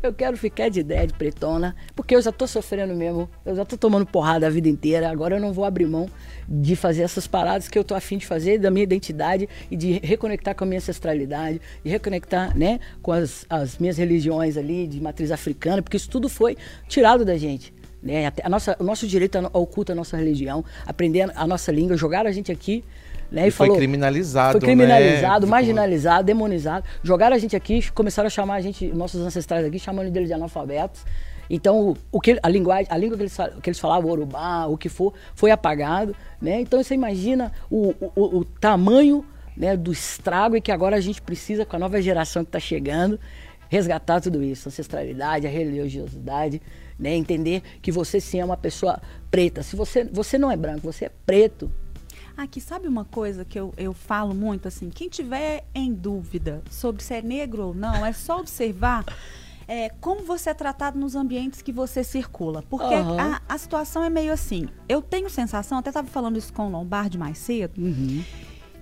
eu quero ficar de dread pretona, porque eu já tô sofrendo mesmo, eu já tô tomando porrada a vida inteira, agora eu não vou abrir mão de fazer essas paradas que eu tô afim de fazer, da minha identidade e de reconectar com a minha ancestralidade, de reconectar, né, com as, as minhas religiões ali, de matriz africana, porque isso tudo foi tirado da gente. Né? A nossa, o nosso direito ao culto à nossa religião, aprender a, a nossa língua, jogaram a gente aqui. Né, E e foi falou, criminalizado, Foi criminalizado, né? marginalizado, demonizado. Jogaram a gente aqui, começaram a chamar a gente, nossos ancestrais aqui, chamando eles de analfabetos. Então, o, que, a linguagem, a língua que eles, que eles falavam, urubá, o que for, foi apagado. Né? Então, você imagina o, o, o- o tamanho né, do estrago e que agora a gente precisa, com a nova geração que está chegando, resgatar tudo isso, a ancestralidade, a religiosidade, né? Entender que você sim é uma pessoa preta. Se você, você não é branco, você é preto. Aqui, sabe uma coisa que eu, eu falo muito assim? Quem tiver em dúvida sobre se é negro ou não, é só observar (laughs) é, como você é tratado nos ambientes que você circula. Porque Aham. a, a situação é meio assim. Eu tenho sensação, até estava falando isso com o Lombardi mais cedo,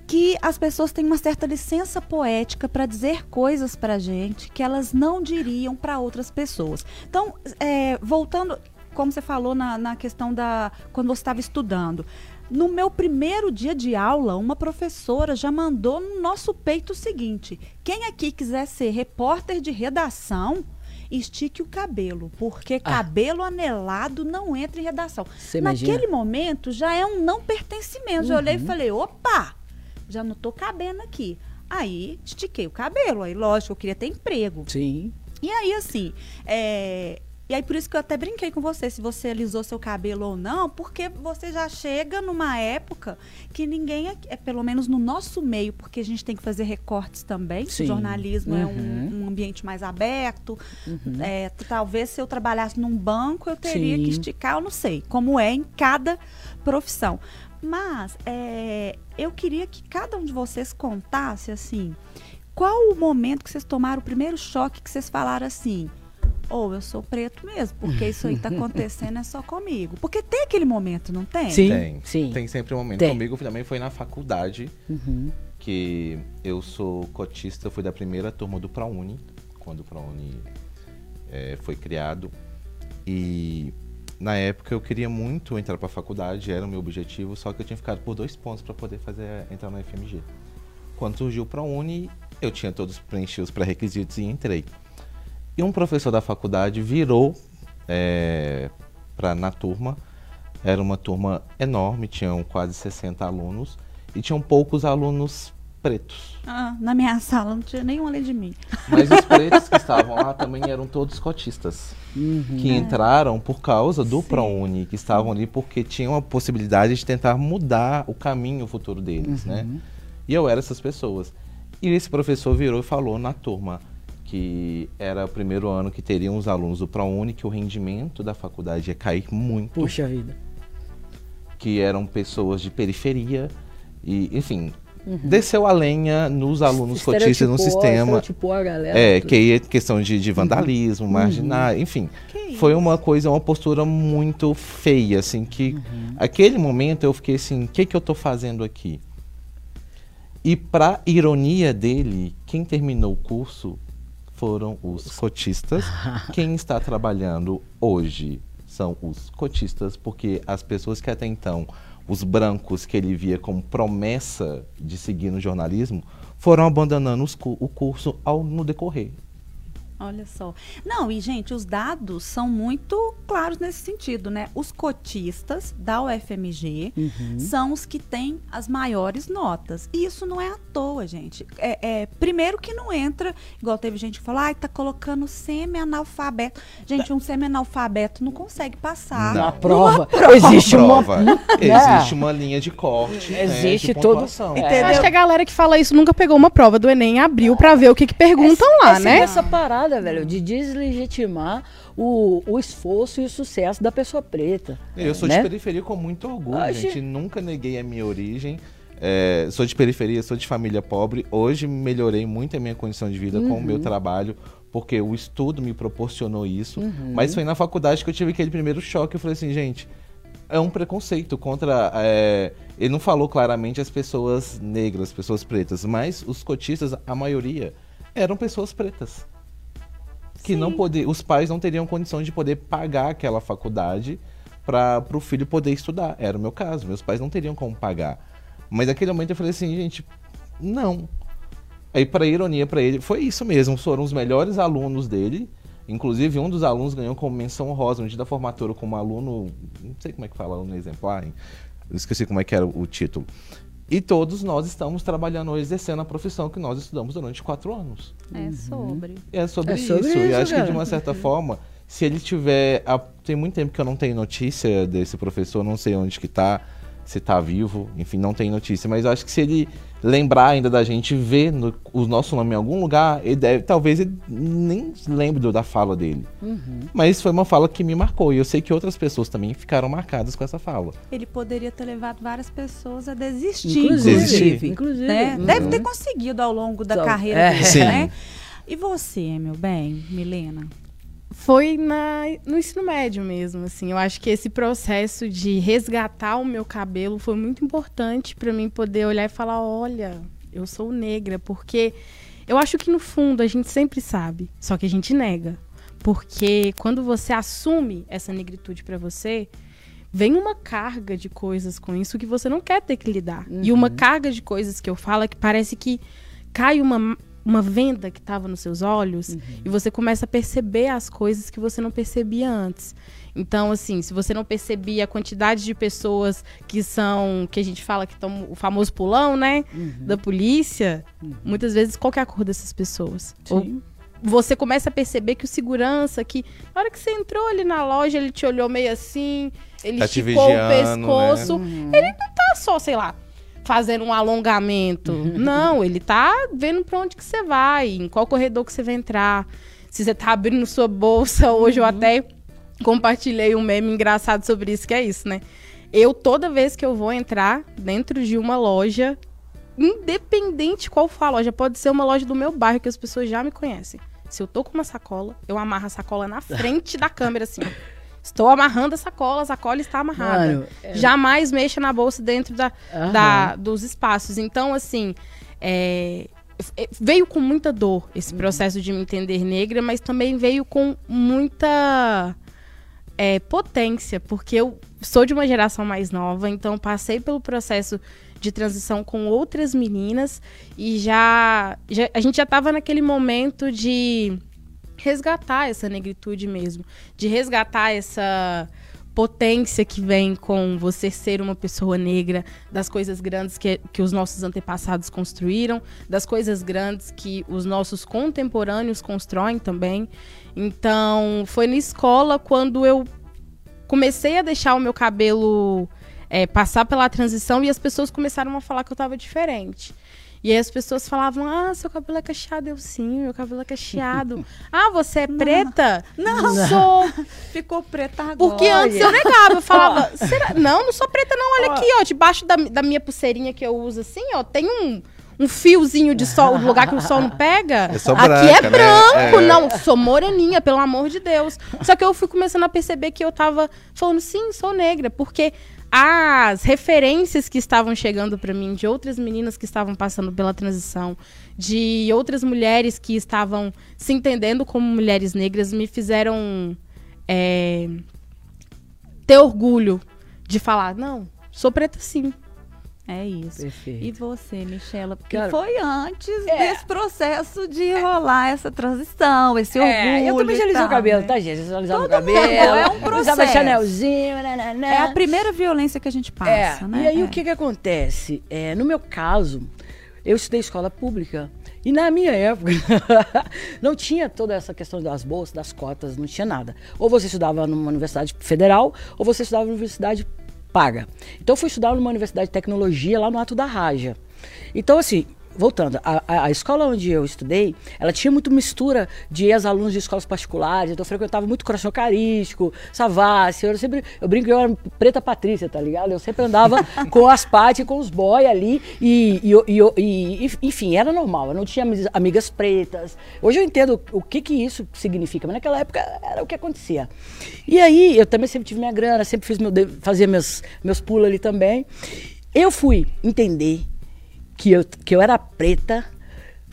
que as pessoas têm uma certa licença poética para dizer coisas para gente que elas não diriam para outras pessoas. Então, é, voltando, como você falou na, na questão da quando você estava estudando, no meu primeiro dia de aula, uma professora já mandou no nosso peito o seguinte: quem aqui quiser ser repórter de redação, estique o cabelo, porque cabelo anelado não entra em redação. Imagina? Naquele momento já é um não pertencimento. Eu olhei e falei: opa, já não tô cabendo aqui. Aí estiquei o cabelo. Aí, lógico, eu queria ter emprego. Sim. E aí, assim, é, E aí, por isso que eu até brinquei com você, se você alisou seu cabelo ou não, porque você já chega numa época que ninguém, é, é pelo menos no nosso meio, porque a gente tem que fazer recortes também, Sim. o jornalismo é um, Uhum. um ambiente mais aberto. É, t- talvez se eu trabalhasse num banco, eu teria Sim. que esticar, eu não sei, como é em cada profissão. Mas é, eu queria que cada um de vocês contasse assim, qual o momento que vocês tomaram o primeiro choque que vocês falaram assim, ou eu sou preto mesmo, porque isso aí tá (laughs) acontecendo é só comigo. Porque tem aquele momento, não tem? Sim. Tem, sim. tem sempre um momento. Tem. Comigo também foi na faculdade, Uhum. que eu sou cotista, fui da primeira turma do ProUni, quando o ProUni eh, foi criado. E na época eu queria muito entrar para a faculdade, era o meu objetivo, só que eu tinha ficado por dois pontos para poder fazer entrar no FMG. Quando surgiu o ProUni, eu tinha todos preenchi os pré-requisitos e entrei. E um professor da faculdade virou eh, pra, na turma, era uma turma enorme, tinham quase 60 alunos e tinham poucos alunos pretos. Ah, na minha sala não tinha nenhum além de mim. Mas os pretos que (laughs) estavam lá também eram todos cotistas. Que entraram por causa do ProUni, que estavam ali porque tinham a possibilidade de tentar mudar o caminho futuro deles, né? E eu era essas pessoas. E esse professor virou e falou na turma que era o primeiro ano que teriam os alunos do ProUni, que o rendimento da faculdade ia cair muito Puxa vida. que eram pessoas de periferia e, enfim, desceu a lenha nos alunos cotistas no sistema. a galera. É, tudo. que é questão de, de vandalismo, marginal, enfim. Que Foi uma coisa, uma postura muito feia, assim, que aquele momento eu fiquei assim, o que que eu tô fazendo aqui? E pra ironia dele, quem terminou o curso foram os cotistas. quem está trabalhando hoje são os cotistas, porque as pessoas que até então, os brancos que ele via como promessa de seguir no jornalismo, foram abandonando os o curso ao no decorrer. Olha só. Não, e gente, os dados são muito claros nesse sentido, né? Os cotistas da UFMG são os que têm as maiores notas. E isso não é à toa, gente. É, é, primeiro que não entra, igual teve gente que falou, ai, tá colocando semi-analfabeto. Gente, um semi-analfabeto não consegue passar. Na Não. prova. Existe uma. prova. (laughs) Né? Existe uma linha de corte. né, Existe de todo-. É. Eu acho que a galera que fala isso nunca pegou uma prova do Enem e abriu pra ver o que, que perguntam lá, é né? essa parada, velho, de deslegitimar o, o esforço e o sucesso da pessoa preta. Eu sou né? de periferia com muito orgulho, gente. Nunca neguei a minha origem. É, sou de periferia, sou de família pobre. Hoje melhorei muito a minha condição de vida com o meu trabalho, porque o estudo me proporcionou isso. Mas foi na faculdade que eu tive aquele primeiro choque. Eu falei assim, gente, é um preconceito contra. é, ele não falou claramente as pessoas negras, as pessoas pretas, mas os cotistas, a maioria, eram pessoas pretas. Que não poder, os pais não teriam condição de poder pagar aquela faculdade para o filho poder estudar. Era o meu caso, meus pais não teriam como pagar. Mas naquele momento eu falei assim, gente, não. Aí, para ironia para ele, foi isso mesmo. Foram os melhores alunos dele. Inclusive, um dos alunos ganhou como menção honrosa no dia da formatura como aluno. Não sei como é que fala, aluno exemplar. hein? Esqueci como é que era o título. E todos nós estamos trabalhando hoje, exercendo a profissão que nós estudamos durante quatro anos. É sobre. É sobre, É sobre isso. E isso, acho que de uma certa forma, se ele tiver. a- Tem muito tempo que eu não tenho notícia desse professor, não sei onde que tá. se tá vivo, enfim, não tem notícia. Mas eu acho que se ele lembrar ainda da gente, ver no, o nosso nome em algum lugar, ele deve, talvez ele nem lembre da fala dele. Mas foi uma fala que me marcou. E eu sei que outras pessoas também ficaram marcadas com essa fala. Ele poderia ter levado várias pessoas a desistir, Inclusive, inclusive. inclusive. né? Uhum. Deve ter conseguido ao longo da Então, carreira é. dele, Sim. né? E você, meu bem, Milena? Foi na, no ensino médio mesmo, assim. Eu acho que esse processo de resgatar o meu cabelo foi muito importante para mim poder olhar e falar, olha, eu sou negra, porque eu acho que no fundo a gente sempre sabe, só que a gente nega. Porque quando você assume essa negritude para você, vem uma carga de coisas com isso que você não quer ter que lidar. E uma carga de coisas que eu falo é que parece que cai uma, uma venda que estava nos seus olhos e você começa a perceber as coisas que você não percebia antes. Então, assim, se você não percebia a quantidade de pessoas que são, que a gente fala que estão o famoso pulão, né? Da polícia, muitas vezes qual que é a cor dessas pessoas? Ou você começa a perceber que o segurança, que na hora que você entrou ali na loja, ele te olhou meio assim, ele Tá te esticou o né? pescoço. Ele não tá só, sei lá, fazendo um alongamento. não, ele tá vendo pra onde que você vai, em qual corredor que você vai entrar. Se você tá abrindo sua bolsa, hoje eu até compartilhei um meme engraçado sobre isso, que é isso, né? Eu, toda vez que eu vou entrar dentro de uma loja, independente qual for a loja, pode ser uma loja do meu bairro, que as pessoas já me conhecem. Se eu tô com uma sacola, eu amarro a sacola na frente da câmera, assim. Estou amarrando a sacola, a sacola está amarrada. Mano, é- Jamais mexa na bolsa dentro da, da- dos espaços. Então, assim, é, f- veio com muita dor esse processo de me entender negra, mas também veio com muita é, potência, porque eu sou de uma geração mais nova, então passei pelo processo de transição com outras meninas e já, já- a gente já estava naquele momento de resgatar essa negritude mesmo, de resgatar essa potência que vem com você ser uma pessoa negra, das coisas grandes que, que os nossos antepassados construíram, das coisas grandes que os nossos contemporâneos constroem também. Então, foi na escola quando eu comecei a deixar o meu cabelo é, passar pela transição e as pessoas começaram a falar que eu tava diferente. E aí as pessoas falavam, ah, seu cabelo é cacheado. Eu, sim, meu cabelo é cacheado. (laughs) ah, você é preta? Não. Sou. (laughs) Ficou preta agora. Porque antes eu negava, eu falava, será? Não, não sou preta não, olha aqui, ó, debaixo da, da minha pulseirinha que eu uso assim, ó, tem um, um fiozinho de sol, do lugar que o sol não pega. É só aqui branca, é né? branco, É. não, sou moreninha, pelo amor de Deus. Só que eu fui começando a perceber que eu tava falando, sim, sou negra, porque as referências que estavam chegando pra mim de outras meninas que estavam passando pela transição, de outras mulheres que estavam se entendendo como mulheres negras, me fizeram é, ter orgulho de falar, não, sou preta sim. É isso. Perfeito. E você, Michela? Porque Cara, foi antes é. desse processo de rolar essa transição, esse orgulho. É, eu também já alisei o tal, cabelo, né? tá, gente? Eu alisava o cabelo. mundo, é um Usava processo. Chanelzinho, nananã. É a primeira violência que a gente passa, É, né? e aí É. o que que acontece? É, no meu caso, eu estudei escola pública e na minha época (laughs) não tinha toda essa questão das bolsas, das cotas, não tinha nada. Ou você estudava numa universidade federal ou você estudava numa universidade paga. Então eu fui estudar numa universidade de tecnologia lá no Ato da Raja. Então assim, voltando, a, a- a escola onde eu estudei, ela tinha muito mistura de ex-alunos de escolas particulares, então eu frequentava muito coração carístico, Savassi, eu sempre, eu brinco que eu era preta patrícia, tá ligado? Eu sempre andava (laughs) com as pates, com os boy ali, e, e, e- e- enfim, era normal, eu não tinha amigas- pretas. Hoje eu entendo o que que isso significa, mas naquela época era o que acontecia. E aí, eu também sempre tive minha grana, sempre fiz meu, fazia meus, meus pulos ali também. Eu fui entender que eu, que eu era preta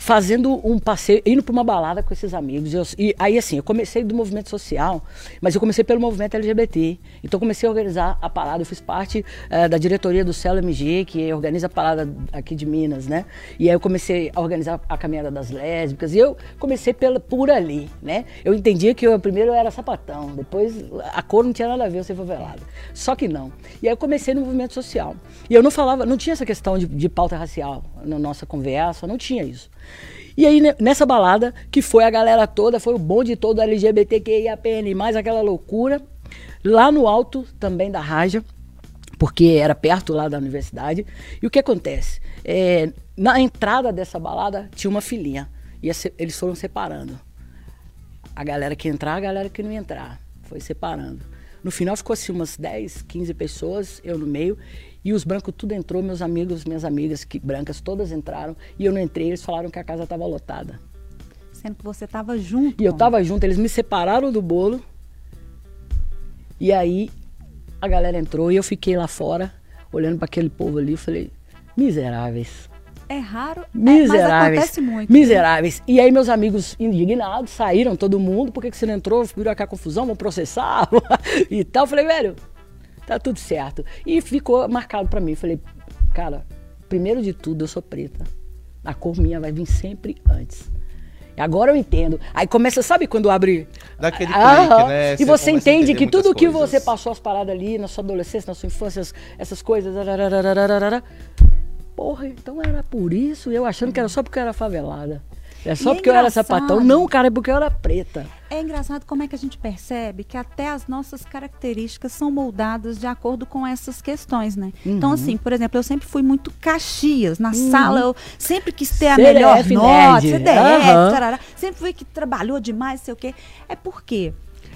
fazendo um passeio, indo para uma balada com esses amigos. Eu- e aí, assim, eu comecei do movimento social, mas eu comecei pelo movimento LGBT. Então, comecei a organizar a parada. Eu fiz parte eh, da diretoria do Celo MG, que organiza a parada aqui de Minas, né? E aí, eu comecei a organizar a caminhada das lésbicas. E eu comecei pela, por ali, né? Eu entendia que eu primeiro eu era sapatão, depois a cor não tinha nada a ver eu ser favelada. Só que não. E aí, eu comecei no movimento social. E eu não falava, não tinha essa questão de, de pauta racial na nossa conversa, não tinha isso. E aí, ne- nessa balada, que foi a galera toda, foi o bonde todo LGBTQIAPN, mais aquela loucura, lá no alto também da Raja, porque era perto lá da universidade. E o que acontece? É, na entrada dessa balada tinha uma filinha. E eles foram separando. A galera que entrar, a galera que não entrar. Foi separando. No final ficou assim umas 10, 15 pessoas, eu no meio. E os brancos tudo entrou, meus amigos, minhas amigas que brancas todas entraram. E eu não entrei, eles falaram que a casa estava lotada. Sendo que você estava junto. E eu estava junto, eles me separaram do bolo. E aí a galera entrou e eu fiquei lá fora, olhando para aquele povo ali, e falei, miseráveis. É raro, miseráveis, é, mas acontece muito. Miseráveis. E aí meus amigos indignados saíram, todo mundo, por que, que você não entrou? Virou aqui a confusão, vão processar (laughs) e tal. Eu falei, velho, tá tudo certo. E ficou marcado para mim. Falei, cara, primeiro de tudo, eu sou preta. A cor minha vai vir sempre antes. Agora eu entendo. Aí começa, sabe quando abre. Daquele clique, né? E você entende que tudo que você passou as paradas ali na sua adolescência, na sua infância, essas coisas. Porra, então era por isso, eu achando que era só porque eu era favelada. É só e é porque é eu era sapatão. Não, cara, é porque eu era preta. É engraçado como é que a gente percebe que até as nossas características são moldadas de acordo com essas questões, né? Então, uhum. Então, assim, por exemplo, eu sempre fui muito caxias. Na uhum. sala, eu sempre quis ter a CDF, melhor nota, CDF, uhum. tarará, sempre fui que trabalhou demais, sei o quê. É porque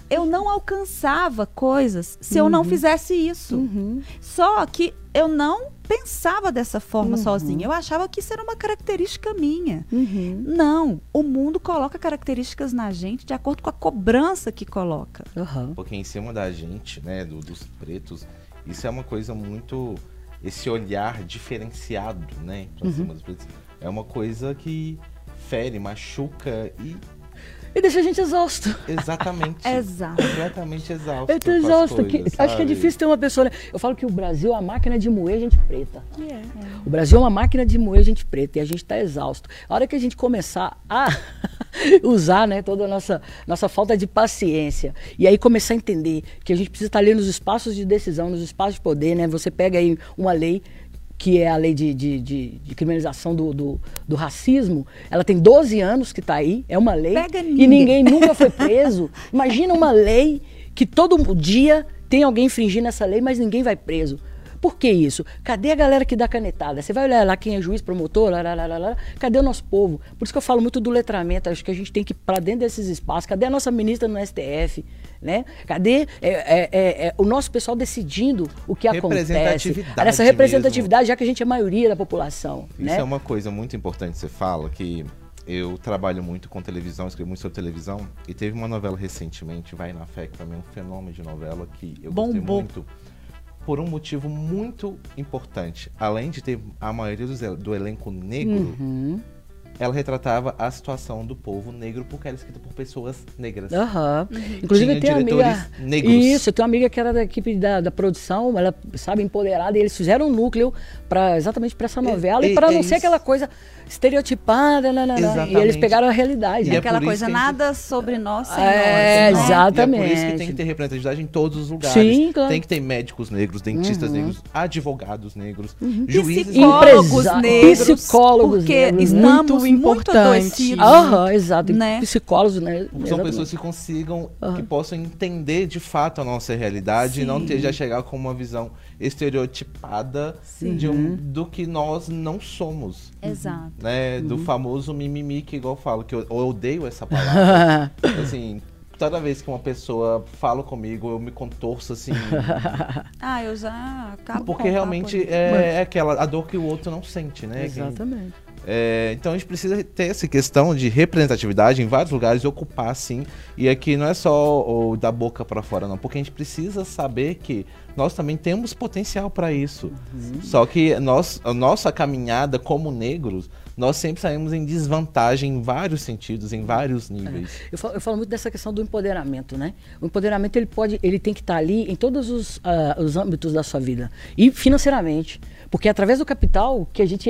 eu não alcançava coisas se eu não uhum. fizesse isso. Uhum. Só que eu não pensava dessa forma uhum. sozinha. Eu achava que isso era uma característica minha. Uhum. Não. O mundo coloca características na gente de acordo com a cobrança que coloca. Uhum. Porque em cima da gente, né, do, dos pretos, isso é uma coisa muito. Esse olhar diferenciado, né, pra uhum. cima dos pretos. É uma coisa que fere, machuca e e deixa a gente exausto. Exatamente. Exato. Completamente exausto. Eu tô exausto. Coisas, que, acho que é difícil ter uma pessoa. Né? Eu falo que o Brasil é uma máquina de moer gente preta. Yeah. É. O Brasil é uma máquina de moer gente preta e a gente está exausto. A hora que a gente começar a (laughs) usar né, toda a nossa, nossa falta de paciência e aí começar a entender que a gente precisa estar ali nos espaços de decisão, nos espaços de poder, né? Você pega aí uma lei que é a lei de, de, de, de criminalização do, do, do, racismo, ela tem 12 anos que está aí, é uma lei, e ninguém nunca foi preso. Imagina uma lei que todo dia tem alguém infringindo essa lei, mas ninguém vai preso. Por que isso? Cadê a galera que dá canetada? Você vai olhar lá quem é juiz, promotor, lá, lá, lá, lá, cadê o nosso povo? Por isso que eu falo muito do letramento, acho que a gente tem que ir para dentro desses espaços. Cadê a nossa ministra no STF? Né? Cadê é, é, é, é, o nosso pessoal decidindo o que acontece? Essa representatividade, mesmo. já que a gente é a maioria da população. Isso né? é uma coisa muito importante que você fala, que eu trabalho muito com televisão, escrevo muito sobre televisão, e teve uma novela recentemente, Vai na Fé, que pra mim é um fenômeno de novela que eu Bombou. gostei muito por um motivo muito importante. Além de ter a maioria do, do elenco negro, uhum ela retratava a situação do povo negro porque era escrita por pessoas negras. Uhum. Inclusive, Tinha eu tenho amiga. Negros. Isso, eu tenho uma amiga que era da equipe da, da produção, ela, sabe, empoderada, e eles fizeram um núcleo para exatamente para essa novela e, e para não ser aquela coisa estereotipada, né, né, né. e eles pegaram a realidade. E é aquela coisa, nada que... sobre nós sem é, nós. Né? Exatamente. E é por isso que tem que ter representatividade em todos os lugares. Sim, claro. Tem que ter médicos negros, dentistas uhum. negros, advogados negros, uhum. juízes psicólogos negros. Psicólogos porque negros. Estamos muito, importante. Aham, exato. Né? Psicólogos, né? São Exatamente. pessoas que consigam, uhum. que possam entender de fato a nossa realidade Sim. e não ter, já chegar com uma visão estereotipada de um, do que nós não somos. Exato. Né? Uhum. Do famoso mimimi, que igual eu falo, que eu, eu odeio essa palavra. (laughs) assim, toda vez que uma pessoa fala comigo, eu me contorço assim. (laughs) ah, eu já acabo Porque realmente é, é, aquela a dor que o outro não sente, né? Exatamente. É, então a gente precisa ter essa questão de representatividade em vários lugares e ocupar sim. E aqui não é só o da boca para fora, não, porque a gente precisa saber que nós também temos potencial para isso. Uhum. Só que nós, a nossa caminhada como negros, nós sempre saímos em desvantagem em vários sentidos, em vários níveis. É. Eu, falo, eu, falo, muito dessa questão do empoderamento, né? O empoderamento ele pode, ele tem que estar ali em todos os, uh, os âmbitos da sua vida e financeiramente. Porque é através do capital que a gente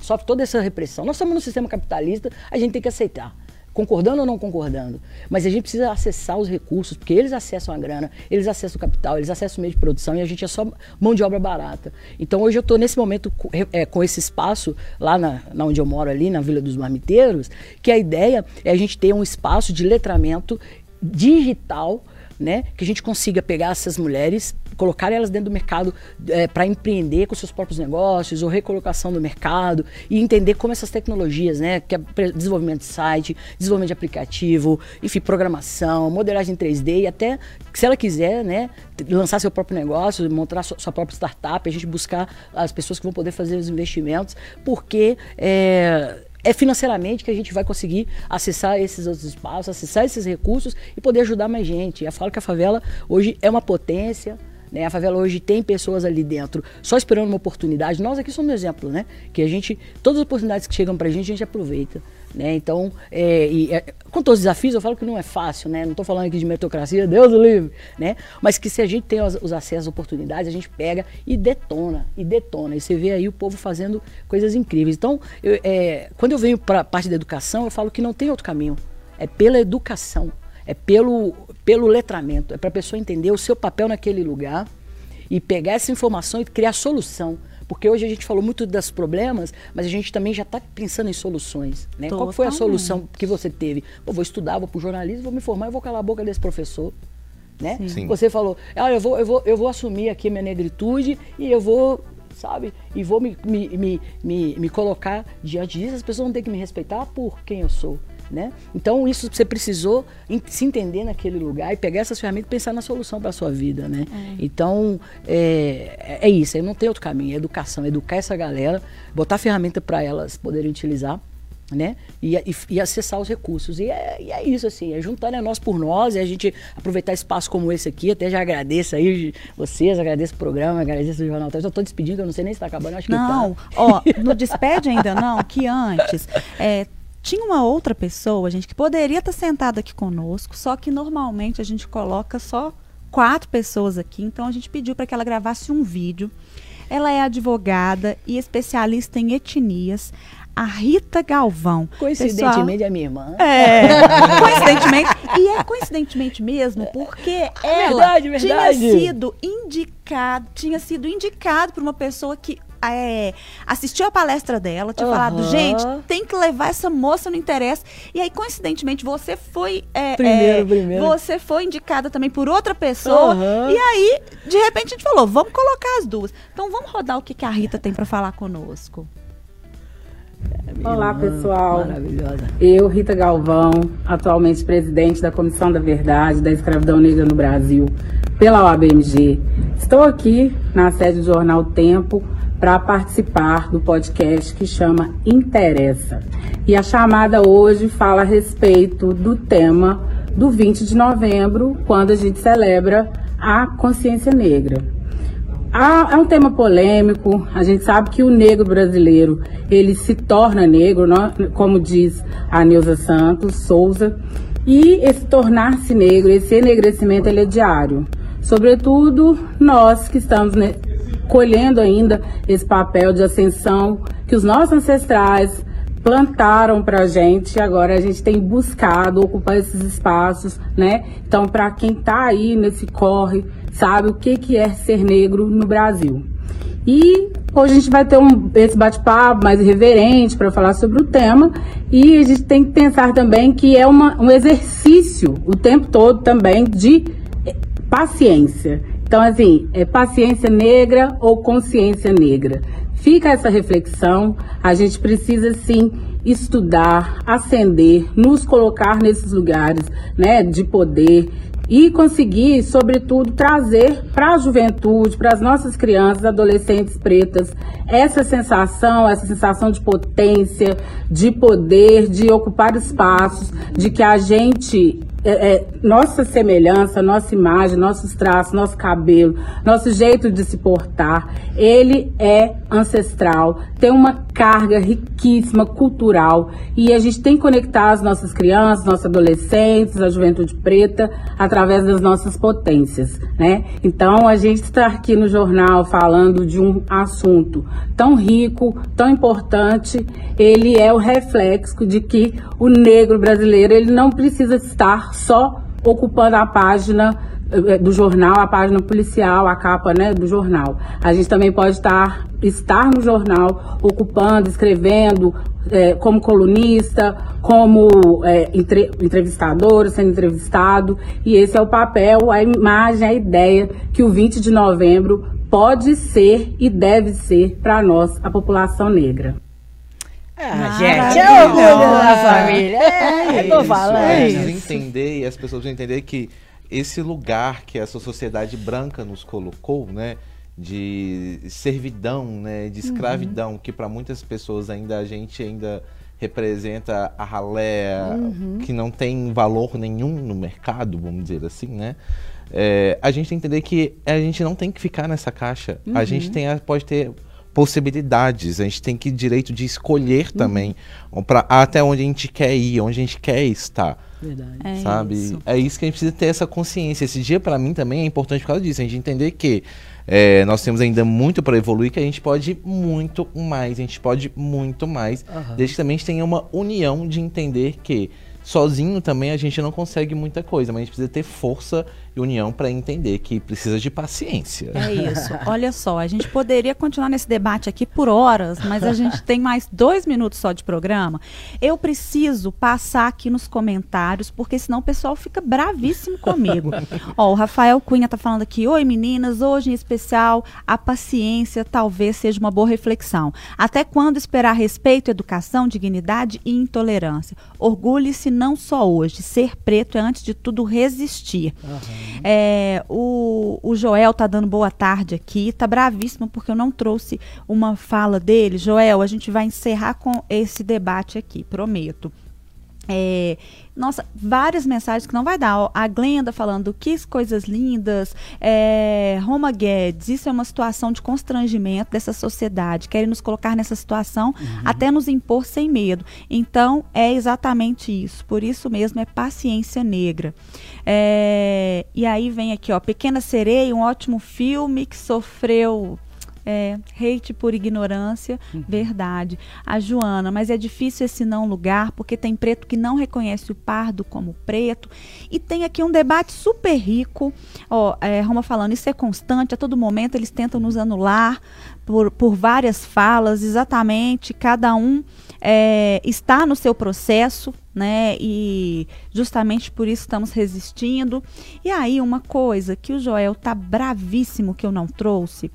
sofre toda essa repressão. Nós estamos no sistema capitalista, a gente tem que aceitar concordando ou não concordando, mas a gente precisa acessar os recursos, porque eles acessam a grana, eles acessam o capital, eles acessam o meio de produção e a gente é só mão de obra barata. Então hoje eu estou nesse momento é, com esse espaço lá na, na, onde eu moro ali, na Vila dos Marmiteiros, que a ideia é a gente ter um espaço de letramento digital né? Que a gente consiga pegar essas mulheres, colocar elas dentro do mercado é, para empreender com seus próprios negócios ou recolocação no mercado e entender como essas tecnologias, né? Que é desenvolvimento de site, desenvolvimento de aplicativo, enfim, programação, modelagem 3D e até se ela quiser, né? Lançar seu próprio negócio, montar sua, sua própria startup, a gente buscar as pessoas que vão poder fazer os investimentos, porque é, é financeiramente que a gente vai conseguir acessar esses outros espaços, acessar esses recursos e poder ajudar mais gente. Eu falo que a favela hoje é uma potência. Né? A favela hoje tem pessoas ali dentro só esperando uma oportunidade. Nós aqui somos um exemplo, né? Que a gente, todas as oportunidades que chegam pra gente, a gente aproveita. Né? Então, é, e, é, com todos os desafios, eu falo que não é fácil, né? Não estou falando aqui de meritocracia, Deus o livre, né? Mas que se a gente tem os, os acessos, as oportunidades, a gente pega e detona, e detona. E você vê aí o povo fazendo coisas incríveis. Então, eu, é, quando eu venho para a parte da educação, eu falo que não tem outro caminho. É pela educação, é pelo, pelo letramento, é para a pessoa entender o seu papel naquele lugar e pegar essa informação e criar solução. Porque hoje a gente falou muito dos problemas, mas a gente também já está pensando em soluções. Né? Qual foi a solução que você teve? Pô, vou estudar, vou para o jornalismo, vou me formar e vou calar a boca desse professor. Né? Sim. Você falou, ah, eu, vou, eu, vou, eu vou assumir aqui a minha negritude e eu vou, sabe, e vou me, me, me, me, me colocar diante disso, as pessoas vão ter que me respeitar por quem eu sou. Né? Então isso você precisou se entender naquele lugar e pegar essas ferramentas e pensar na solução para a sua vida, né? Então é, é isso, aí não tem outro caminho, é educação, educar essa galera, botar ferramenta para elas poderem utilizar, né? E, e, e acessar os recursos. E é, e é isso, assim, é juntar né, nós por nós, é a gente aproveitar espaço como esse aqui. Até já agradeço aí vocês, agradeço o programa, agradeço o Jornal. Eu tô despedindo, eu não sei nem se tá acabando, acho que Não, tá. ó, no despede ainda não, que antes. (laughs) é, tinha uma outra pessoa, gente, que poderia estar sentada aqui conosco, só que normalmente a gente coloca só quatro pessoas aqui, então a gente pediu para que ela gravasse um vídeo. Ela é advogada e especialista em etnias, a Rita Galvão. Coincidentemente, é minha irmã. É, (laughs) coincidentemente. E é coincidentemente mesmo, porque ela verdade, verdade. tinha sido indicado, tinha sido indicado por uma pessoa que é, assistiu a palestra dela, tinha falado, Aham. gente, tem que levar essa moça, não interessa. E aí, coincidentemente, você foi. é, Primeiro, é, primeiro. Você foi indicada também por outra pessoa. Aham. E aí, de repente, a gente falou, vamos colocar as duas. Então vamos rodar o que, que a Rita tem para falar conosco. Olá, pessoal. Maravilhosa. Eu, Rita Galvão, atualmente presidente da Comissão da Verdade da Escravidão Negra no Brasil, pela OABMG. Estou aqui na sede do Jornal Tempo para participar do podcast que chama Interessa. E a chamada hoje fala a respeito do tema do 20 de novembro, quando a gente celebra a consciência negra. É um tema polêmico. A gente sabe que o negro brasileiro ele se torna negro, não- como diz a Neuza Santos Souza. E esse tornar-se negro, esse enegrecimento, ele é diário. Sobretudo nós que estamos né, colhendo ainda esse papel de ascensão que os nossos ancestrais plantaram pra gente, agora a gente tem buscado ocupar esses espaços, né? Então, para quem tá aí nesse corre, sabe o que que é ser negro no Brasil. E hoje a gente vai ter um, esse bate-papo mais irreverente para falar sobre o tema. E a gente tem que pensar também que é uma, um exercício o tempo todo também de paciência. Então, assim, é paciência negra ou consciência negra? Fica essa reflexão. A gente precisa, sim, estudar, ascender, nos colocar nesses lugares né, de poder e conseguir, sobretudo, trazer para a juventude, para as nossas crianças, adolescentes pretas, essa sensação, essa sensação de potência, de poder, de ocupar espaços, de que a gente é, é, nossa semelhança, nossa imagem, nossos traços, nosso cabelo, nosso jeito de se portar, ele é ancestral, tem uma carga riquíssima cultural e a gente tem que conectar as nossas crianças, nossos adolescentes, a juventude preta através das nossas potências, né? Então a gente está aqui no jornal falando de um assunto tão rico, tão importante, ele é o reflexo de que o negro brasileiro ele não precisa estar só ocupando a página eh, do jornal, a página policial, a capa né, do jornal. A gente também pode estar, estar no jornal, ocupando, escrevendo, é, como colunista, como é, entre, entrevistador, sendo entrevistado. E esse é o papel, a imagem, a ideia que o 20 de novembro pode ser e deve ser para nós, a população negra. Ah, gente, é orgulho da família. É, (laughs) é, tô falando. É, isso. entender e as pessoas precisam entender que esse lugar que essa sociedade branca nos colocou, né, de servidão, né, de escravidão, que para muitas pessoas ainda a gente ainda representa a ralé, que não tem valor nenhum no mercado, vamos dizer assim, né? É, a gente tem que entender que a gente não tem que ficar nessa caixa. A gente tem, a- pode ter possibilidades, a gente tem que direito de escolher também pra, até onde a gente quer ir, onde a gente quer estar Verdade. É sabe? isso. É isso que a gente precisa ter essa consciência. Esse dia, pra mim, também é importante por causa disso. A gente entender que é, nós temos ainda muito para evoluir, que a gente pode muito mais, a gente pode muito mais, desde que também a gente tenha uma união de entender que sozinho também a gente não consegue muita coisa, mas a gente precisa ter força união para entender que precisa de paciência. É isso. Olha só, a gente poderia continuar nesse debate aqui por horas, mas a gente tem mais dois minutos só de programa. Eu preciso passar aqui nos comentários, porque senão o pessoal fica bravíssimo comigo. Ó, o Rafael Cunha tá falando aqui: Oi meninas, hoje em especial, a paciência talvez seja uma boa reflexão. Até quando esperar respeito, educação, dignidade e intolerância? Orgulhe-se não só hoje, ser preto é antes de tudo resistir. É, o, o Joel tá dando boa tarde aqui, tá bravíssimo porque eu não trouxe uma fala dele. Joel, a gente vai encerrar com esse debate aqui, prometo. É, nossa, várias mensagens que não vai dar. Ó, A Glenda falando que coisas lindas. É, Roma Guedes, isso é uma situação de constrangimento dessa sociedade. Querem nos colocar nessa situação até nos impor sem medo. Então, é exatamente isso. Por isso mesmo é paciência negra. É, e aí vem aqui, ó, Pequena Sereia, um ótimo filme que sofreu. É, hate por ignorância, verdade. A Joana, mas é difícil esse não lugar, porque tem preto que não reconhece o pardo como preto. E tem aqui um debate super rico. Ó, é, Roma falando, isso é constante, a todo momento eles tentam nos anular por, por várias falas, exatamente. Cada um é, está no seu processo, né? E justamente por isso estamos resistindo. E aí, uma coisa que o Joel tá bravíssimo que eu não trouxe.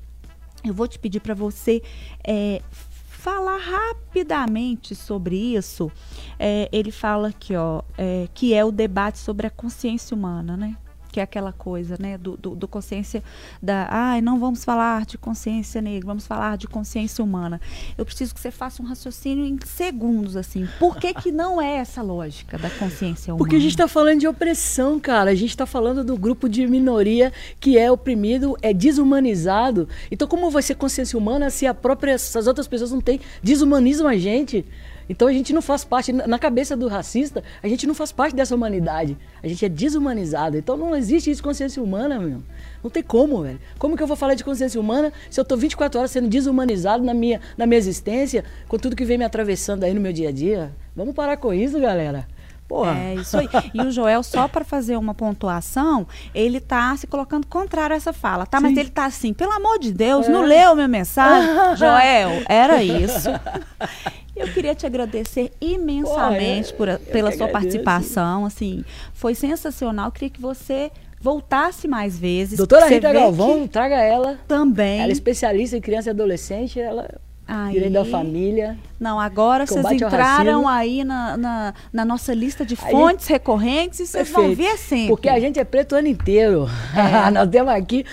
Eu vou te pedir para você é, falar rapidamente sobre isso. É, ele fala aqui, ó, é, que é o debate sobre a consciência humana, né? Que é aquela coisa, né? Do, do, do consciência da. Ai, não vamos falar de consciência negra, vamos falar de consciência humana. Eu preciso que você faça um raciocínio em segundos, assim. Por que, que não é essa lógica da consciência humana? Porque a gente está falando de opressão, cara. A gente está falando do grupo de minoria que é oprimido, é desumanizado. Então, como vai ser consciência humana se a própria, essas outras pessoas não têm, desumanizam a gente? Então a gente não faz parte, na cabeça do racista, a gente não faz parte dessa humanidade. A gente é desumanizado. Então não existe isso consciência humana, meu. Não tem como, velho. Como que eu vou falar de consciência humana se eu tô 24 horas sendo desumanizado na minha, na minha existência, com tudo que vem me atravessando aí no meu dia a dia? Vamos parar com isso, galera. Porra. É isso aí. E o Joel, só para fazer uma pontuação, ele tá se colocando contrário a essa fala, tá? Mas ele tá assim, pelo amor de Deus, não leu minha mensagem? (laughs) Joel, era isso. (laughs) Eu queria te agradecer imensamente Pô, é, por, pela sua agradeço. participação, assim, foi sensacional. Eu queria que você voltasse mais vezes. Doutora Rita Galvão, traga ela. também. Ela é especialista em criança e adolescente, ela Aí- direito da família. Não, agora vocês entraram aí na, na, na nossa lista de fontes recorrentes e vocês vão ver sempre. Porque a gente é preto o ano inteiro. É. (laughs) Nós estamos aqui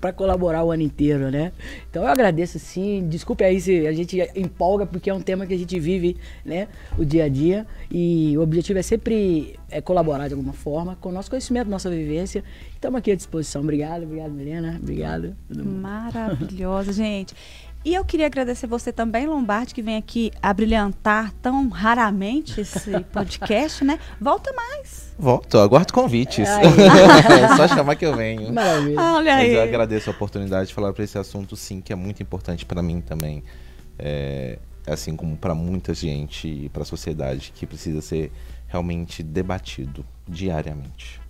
para colaborar o ano inteiro, né? Então eu agradeço sim. Desculpe aí se a gente empolga, porque é um tema que a gente vive, né? O dia a dia. E o objetivo é sempre é, colaborar de alguma forma com o nosso conhecimento, nossa vivência. Estamos aqui à disposição. Obrigado, obrigado, Milena. Obrigado. Maravilhosa, (laughs) gente. E eu queria agradecer você também, Lombardi, que vem aqui abrilhantar tão raramente esse (laughs) podcast, né? Volta mais. Volto, aguardo convites. (laughs) É só chamar que eu venho. Maravilha. Olha Mas aí. eu agradeço a oportunidade de falar para esse assunto, sim, que é muito importante para mim também. É, assim como para muita gente e para a sociedade, que precisa ser realmente debatido diariamente.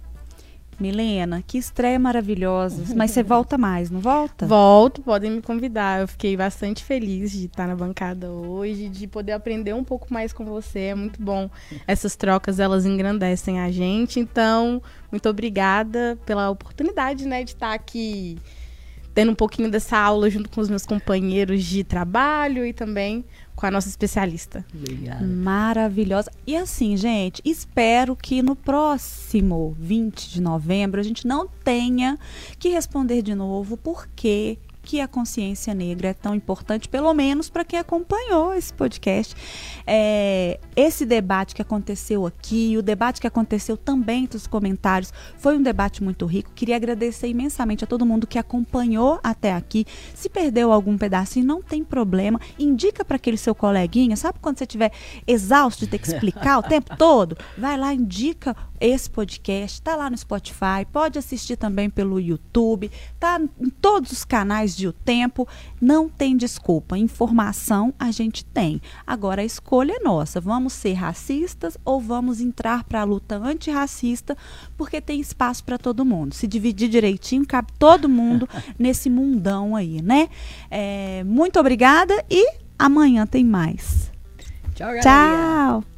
Milena, que estreia maravilhosa. Mas você volta mais, não volta? Volto, podem me convidar. Eu fiquei bastante feliz de estar na bancada hoje, de poder aprender um pouco mais com você. É muito bom. Essas trocas, elas engrandecem a gente. Então, muito obrigada pela oportunidade, né, de estar aqui tendo um pouquinho dessa aula junto com os meus companheiros de trabalho e também com a nossa especialista. Obrigado. Maravilhosa. E assim, gente, espero que no próximo 20 de novembro a gente não tenha que responder de novo porque que a consciência negra é tão importante, pelo menos para quem acompanhou esse podcast. É, esse debate que aconteceu aqui, o debate que aconteceu também dos comentários, foi um debate muito rico. Queria agradecer imensamente a todo mundo que acompanhou até aqui. Se perdeu algum pedacinho, não tem problema. Indica para aquele seu coleguinha, sabe quando você estiver exausto de ter que explicar o tempo (laughs) todo? Vai lá, indica esse podcast, está lá no Spotify, pode assistir também pelo YouTube, tá em todos os canais de O Tempo, não tem desculpa, informação a gente tem. Agora a escolha é nossa, vamos ser racistas ou vamos entrar para a luta antirracista, porque tem espaço para todo mundo. Se dividir direitinho, cabe todo mundo (laughs) nesse mundão aí, né? É, muito obrigada e amanhã tem mais. Tchau, galera. Tchau!